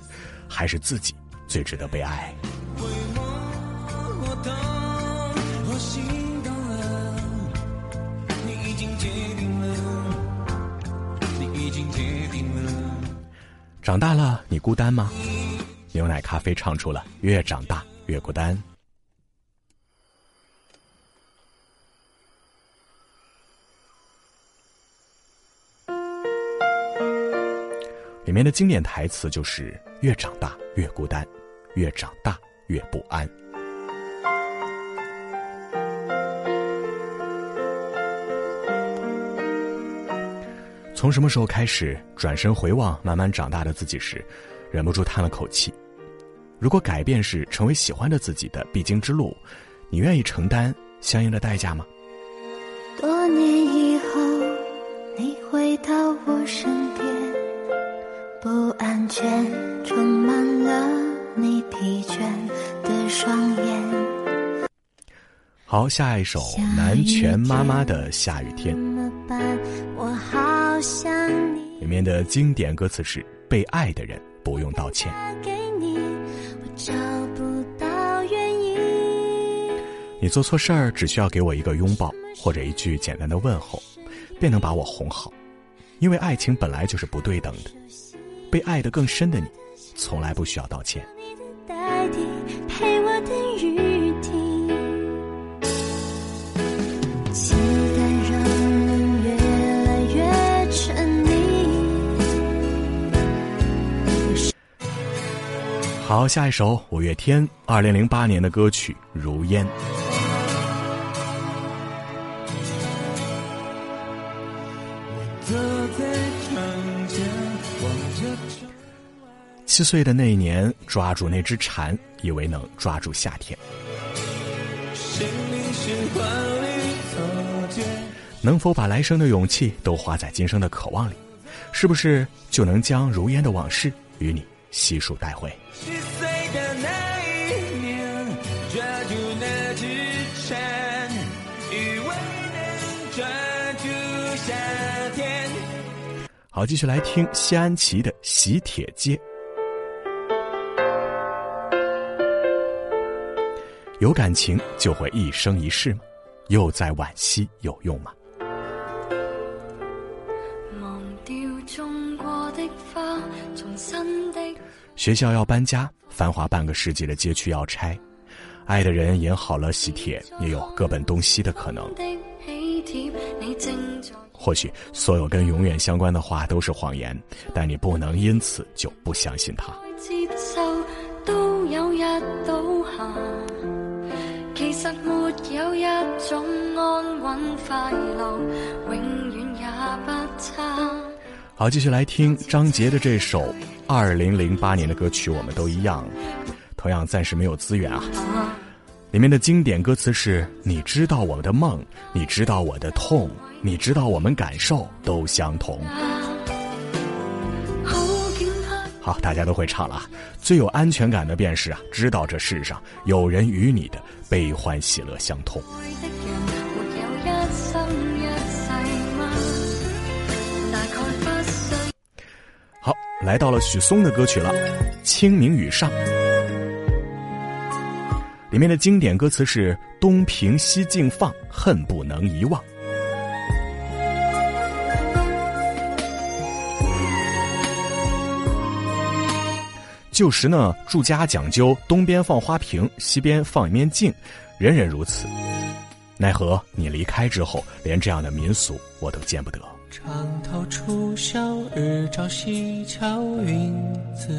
[SPEAKER 1] 还是自己最值得被爱。长大了，你孤单吗？牛奶咖啡唱出了越长大越孤单。面的经典台词就是：“越长大越孤单，越长大越不安。”从什么时候开始，转身回望慢慢长大的自己时，忍不住叹了口气。如果改变是成为喜欢的自己的必经之路，你愿意承担相应的代价吗？
[SPEAKER 3] 多年以后，你回到我身边，不安全充满了你疲倦的双眼。
[SPEAKER 1] 好，下一首南拳妈妈的《下雨天》。里面的经典歌词是：“被爱的人不用道歉。”
[SPEAKER 3] 你
[SPEAKER 1] 做错事儿，只需要给我一个拥抱或者一句简单的问候，便能把我哄好。因为爱情本来就是不对等的，被爱得更深的你，从来不需要道歉。
[SPEAKER 3] 你的代替，陪我等雨停。期待让人越来越沉溺。
[SPEAKER 1] 好，下一首五月天二零零八年的歌曲《如烟》。七岁的那一年，抓住那只蝉，以为能抓住夏天。能否把来生的勇气都花在今生的渴望里？是不是就能将如烟的往事与你悉数带回？
[SPEAKER 5] 七岁的那一年，抓住那只蝉，以为能抓住夏天。
[SPEAKER 1] 好，继续来听谢安琪的《喜帖街》。有感情就会一生一世吗？又在惋惜有用吗？
[SPEAKER 3] 忘掉种过的花，重新的。
[SPEAKER 1] 学校要搬家，繁华半个世纪的街区要拆，爱的人演好了喜帖，也有各奔东西的可能。或许所有跟永远相关的话都是谎言，但你不能因此就不相信它。
[SPEAKER 3] 實沒有一種安穩快樂，永遠也不差。
[SPEAKER 1] 好，继续来听张杰的这首二零零八年的歌曲《我们都一样》，同样暂时没有资源啊。里面的经典歌词是：你知道我的梦，你知道我的痛，你知道我们感受都相同。好，大家都会唱了啊！最有安全感的便是啊，知道这世上有人与你的悲欢喜乐相通。好，来到了许嵩的歌曲了，《清明雨上》。里面的经典歌词是“东平西静放，恨不能遗忘”。旧时呢，住家讲究东边放花瓶，西边放一面镜，人人如此。奈何你离开之后，连这样的民俗我都见不得。
[SPEAKER 9] 长头初晓，日照西桥，云自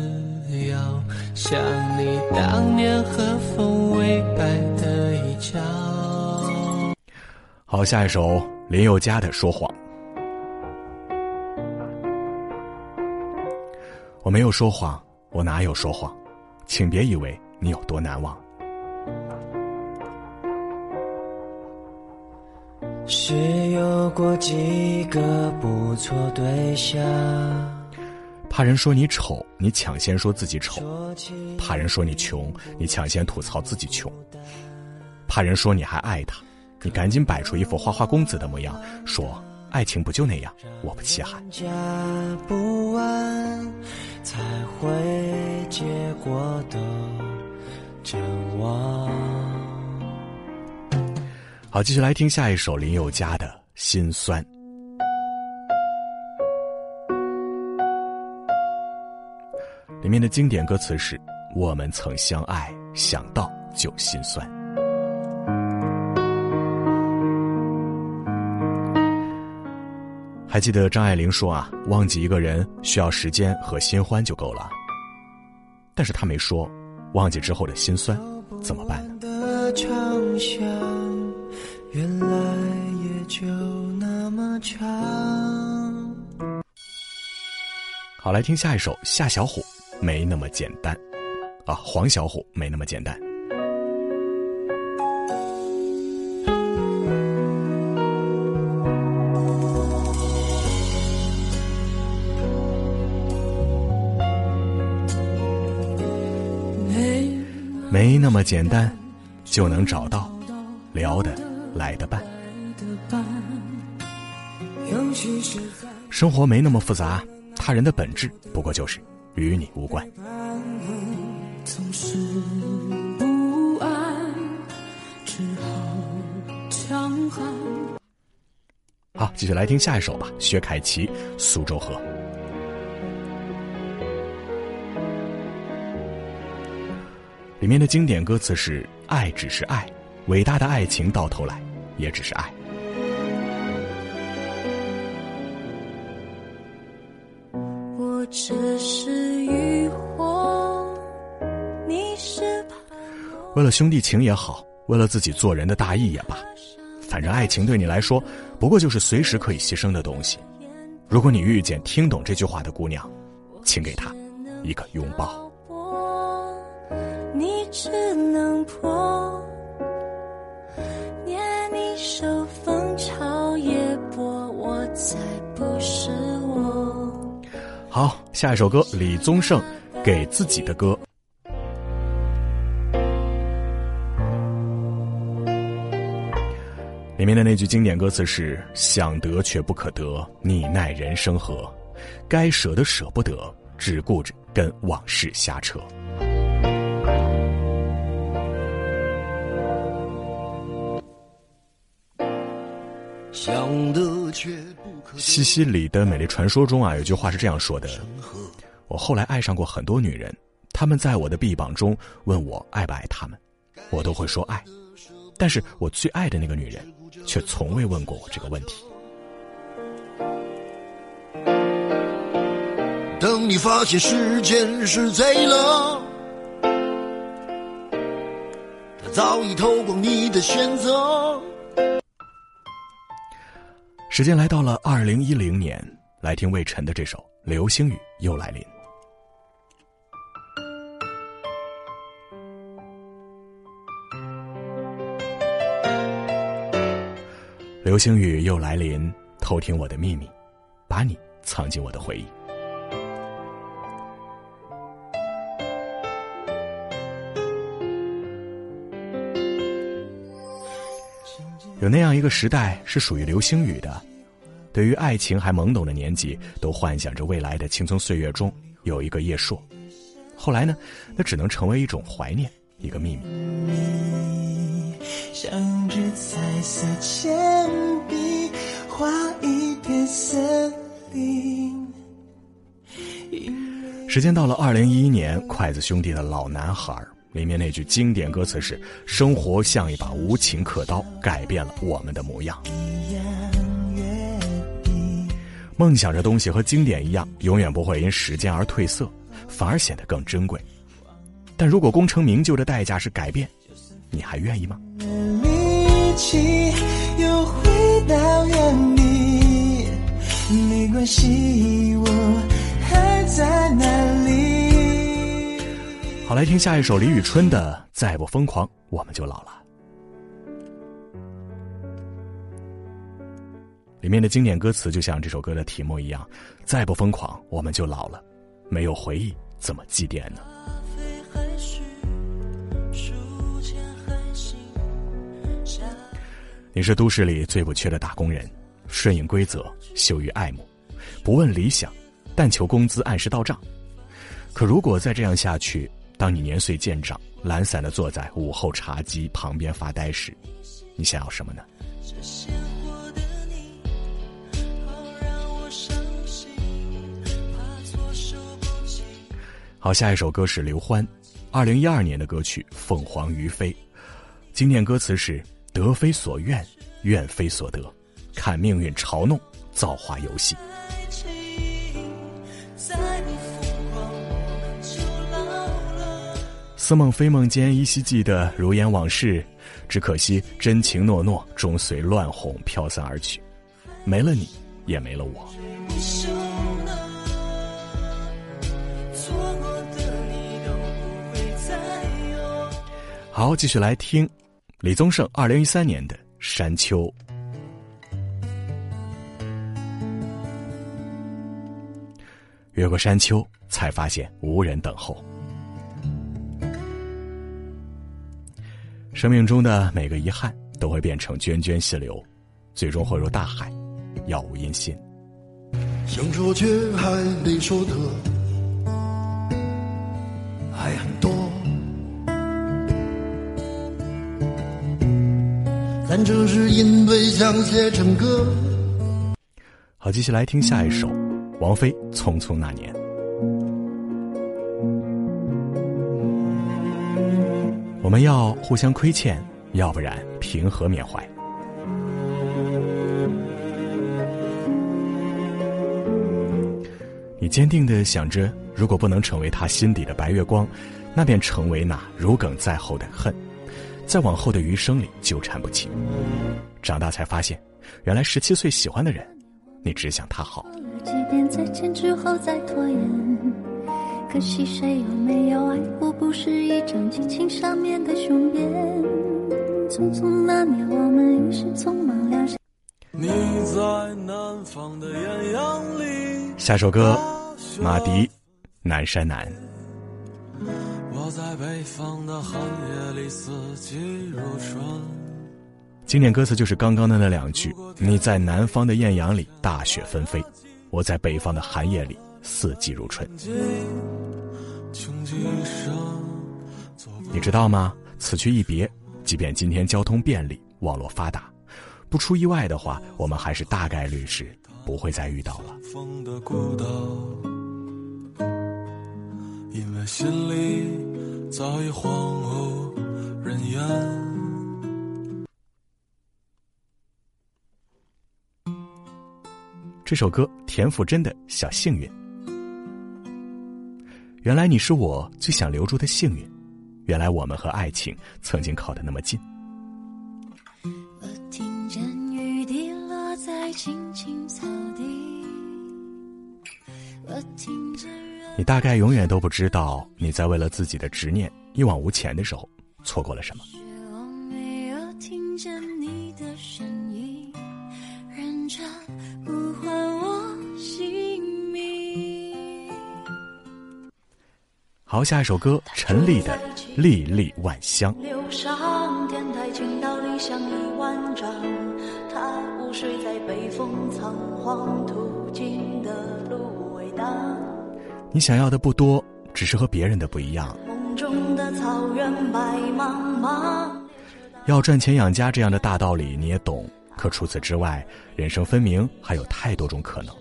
[SPEAKER 9] 遥。想你当年和风微摆的衣角。
[SPEAKER 1] 好，下一首林宥嘉的《说谎》。我没有说谎。我哪有说谎，请别以为你有多难忘。
[SPEAKER 9] 是有过几个不错对象，
[SPEAKER 1] 怕人说你丑，你抢先说自己丑；怕人说你穷，你抢先吐槽自己穷；怕人说你还爱他，你赶紧摆出一副花花公子的模样，说爱情不就那样，我不稀罕。
[SPEAKER 9] 才会结果的绝望。
[SPEAKER 1] 好，继续来听下一首林宥嘉的《心酸》。里面的经典歌词是：“我们曾相爱，想到就心酸。”还记得张爱玲说啊，忘记一个人需要时间和新欢就够了。但是她没说，忘记之后的心酸怎么办呢？好，来听下一首夏小虎，没那么简单，啊，黄小虎没那么简单。没那么简单，就能找到聊得来的伴。生活没那么复杂，他人的本质不过就是与你无关。好，继续来听下一首吧，薛凯琪《苏州河》。里面的经典歌词是：“爱只是爱，伟大的爱情到头来也只是爱。”
[SPEAKER 3] 我只是渔火，你是
[SPEAKER 1] 为了兄弟情也好，为了自己做人的大义也罢，反正爱情对你来说不过就是随时可以牺牲的东西。如果你遇见听懂这句话的姑娘，请给她一个拥抱。
[SPEAKER 3] 只能破，念你手风潮也波，我才不是我。
[SPEAKER 1] 好，下一首歌，李宗盛给自己的歌。里面的那句经典歌词是：“想得却不可得，你奈人生何？该舍的舍不得，只顾着跟往事瞎扯。”西西里的美丽传说中啊，有句话是这样说的：我后来爱上过很多女人，她们在我的臂膀中问我爱不爱她们，我都会说爱。但是我最爱的那个女人，却从未问过我这个问题。
[SPEAKER 2] 等你发现时间是贼了，他早已偷光你的选择。
[SPEAKER 1] 时间来到了二零一零年，来听魏晨的这首《流星雨又来临》。流星雨又来临，偷听我的秘密，把你藏进我的回忆。有那样一个时代是属于流星雨的，对于爱情还懵懂的年纪，都幻想着未来的青葱岁月中有一个叶烁。后来呢，那只能成为一种怀念，一个秘密。
[SPEAKER 2] 像只彩色铅笔，画一片森林。
[SPEAKER 1] 时间到了二零一一年，筷子兄弟的老男孩里面那句经典歌词是：“生活像一把无情刻刀，改变了我们的模样。”梦想这东西和经典一样，永远不会因时间而褪色，反而显得更珍贵。但如果功成名就的代价是改变，你还愿意吗？
[SPEAKER 2] 力气又回到原地，没关系，我还在哪里？
[SPEAKER 1] 好，来听下一首李宇春的《再不疯狂我们就老了》。里面的经典歌词就像这首歌的题目一样：“再不疯狂我们就老了，没有回忆怎么祭奠呢？”你是都市里最不缺的打工人，顺应规则，羞于爱慕，不问理想，但求工资按时到账。可如果再这样下去，当你年岁渐长，懒散的坐在午后茶几旁边发呆时，你想要什么呢？好，下一首歌是刘欢，二零一二年的歌曲《凤凰于飞》，经典歌词是“得非所愿，愿非所得，看命运嘲弄，造化游戏。”似梦非梦间，依稀记得如烟往事，只可惜真情诺诺终随乱红飘散而去，没了你，也没了我。好，继续来听李宗盛二零一三年的《山丘》。越过山丘，才发现无人等候。生命中的每个遗憾都会变成涓涓细流，最终汇入大海，杳无音信。
[SPEAKER 10] 想说却还没说的还很多，但这是因为想写成歌。
[SPEAKER 1] 好，继续来听下一首，王菲《匆匆那年》。我们要互相亏欠，要不然平和缅怀。你坚定的想着，如果不能成为他心底的白月光，那便成为那如鲠在喉的恨，在往后的余生里纠缠不清。长大才发现，原来十七岁喜欢的人，你只想他好。
[SPEAKER 3] 即便再见之后再拖延。可惜谁有没有爱过？不是一张激情上面的雄辩。匆匆那年，我们一时匆忙留下。
[SPEAKER 10] 你在南方的艳阳里。
[SPEAKER 1] 下首歌，马迪，《南山南》。
[SPEAKER 10] 我在北方的寒夜里，四季如春。
[SPEAKER 1] 经典歌词就是刚刚的那两句：你在南方的艳阳里，大雪纷飞；我在北方的寒夜里。四季如春，你知道吗？此去一别，即便今天交通便利，网络发达，不出意外的话，我们还是大概率是不会再遇到了。
[SPEAKER 10] 因为心里早已荒无人烟。
[SPEAKER 1] 这首歌，田馥甄的小幸运。原来你是我最想留住的幸运，原来我们和爱情曾经靠得那么近。
[SPEAKER 3] 我听见雨滴落在青青草地，我听见
[SPEAKER 1] 你大概永远都不知道，你在为了自己的执念一往无前的时候，错过了什么。好，下一首歌，陈粒的《粒粒万香》。
[SPEAKER 3] 流上天台倾倒理想一万丈，他午睡在北风仓皇途经的芦苇荡。
[SPEAKER 1] 你想要的不多，只是和别人的不一样。
[SPEAKER 3] 梦中的草原白茫茫，
[SPEAKER 1] 要赚钱养家这样的大道理你也懂，可除此之外，人生分明还有太多种可能。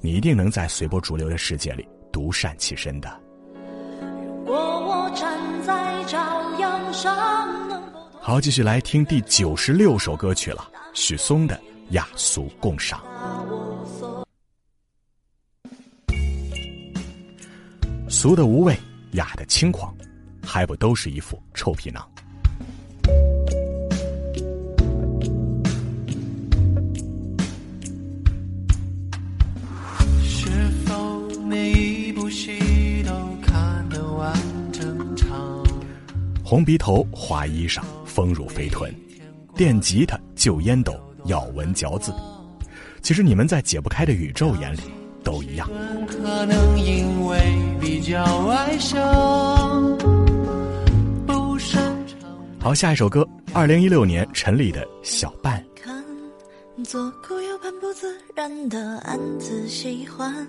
[SPEAKER 1] 你一定能在随波逐流的世界里独善其身的。好，继续来听第九十六首歌曲了，许嵩的《雅俗共赏》。俗的无味，雅的轻狂，还不都是一副臭皮囊？红鼻头，花衣裳，丰乳肥臀，电吉他，旧烟斗，咬文嚼字。其实你们在解不开的宇宙眼里都一样。
[SPEAKER 9] 可能因为比较外向，不擅长。
[SPEAKER 1] 好，下一首歌，二零一六年陈粒的《小半》。
[SPEAKER 3] 看，左顾右盼不自然的暗自喜欢，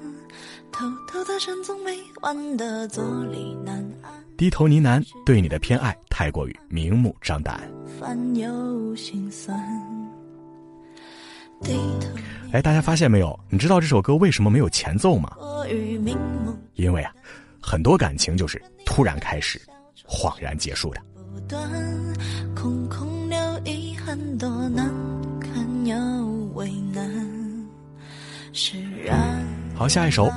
[SPEAKER 3] 偷偷的深总没完的坐立难安，
[SPEAKER 1] 低头呢喃，对你的偏爱太过于明目张胆。
[SPEAKER 3] 低头
[SPEAKER 1] 哎，大家发现没有？你知道这首歌为什么没有前奏吗？因为啊，很多感情就是突然开始，恍然结束的。
[SPEAKER 3] 不断，空空留遗憾，多难堪又为难，释然。
[SPEAKER 1] 好，下一首，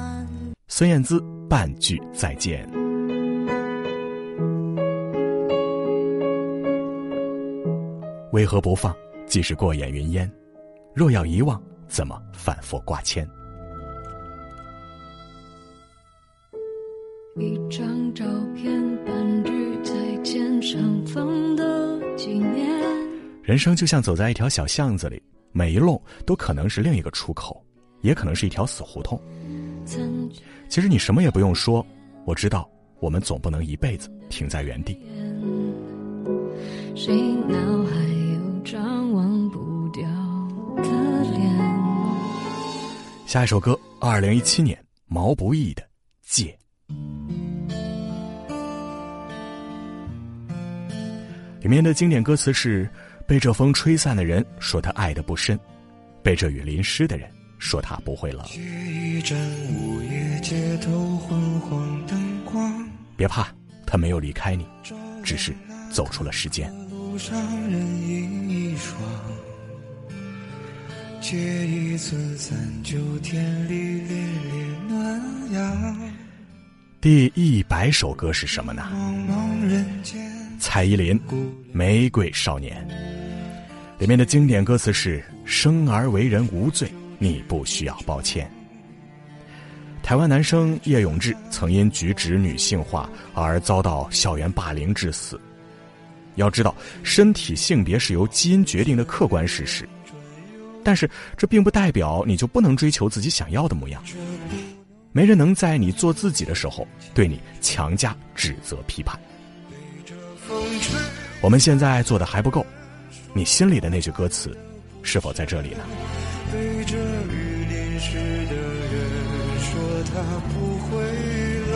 [SPEAKER 1] 孙燕姿《半句再见》。为何不放？即是过眼云烟，若要遗忘，怎么反复挂牵？
[SPEAKER 11] 一张照片，半句再见，的纪念。
[SPEAKER 1] 人生就像走在一条小巷子里，每一路都可能是另一个出口，也可能是一条死胡同。
[SPEAKER 11] 曾
[SPEAKER 1] 其实你什么也不用说，我知道，我们总不能一辈子停在原地。
[SPEAKER 11] 谁脑海
[SPEAKER 1] 下一首歌，二零一七年毛不易的《借》。里面的经典歌词是：被这风吹散的人说他爱的不深，被这雨淋湿的人说他不会冷。别怕，他没有离开你，只是走出了时间。
[SPEAKER 2] 路上人影一双。借一次三九天里烈烈暖阳，
[SPEAKER 1] 第一百首歌是什么呢？蔡依林《玫瑰少年》里面的经典歌词是：“生而为人无罪，你不需要抱歉。”台湾男生叶永志曾因举止女性化而遭到校园霸凌致死。要知道，身体性别是由基因决定的客观事实，但是这并不代表你就不能追求自己想要的模样。没人能在你做自己的时候对你强加指责批判。我们现在做的还不够，你心里的那句歌词，是否在这里呢？
[SPEAKER 2] 被这雨淋湿的人说他不会。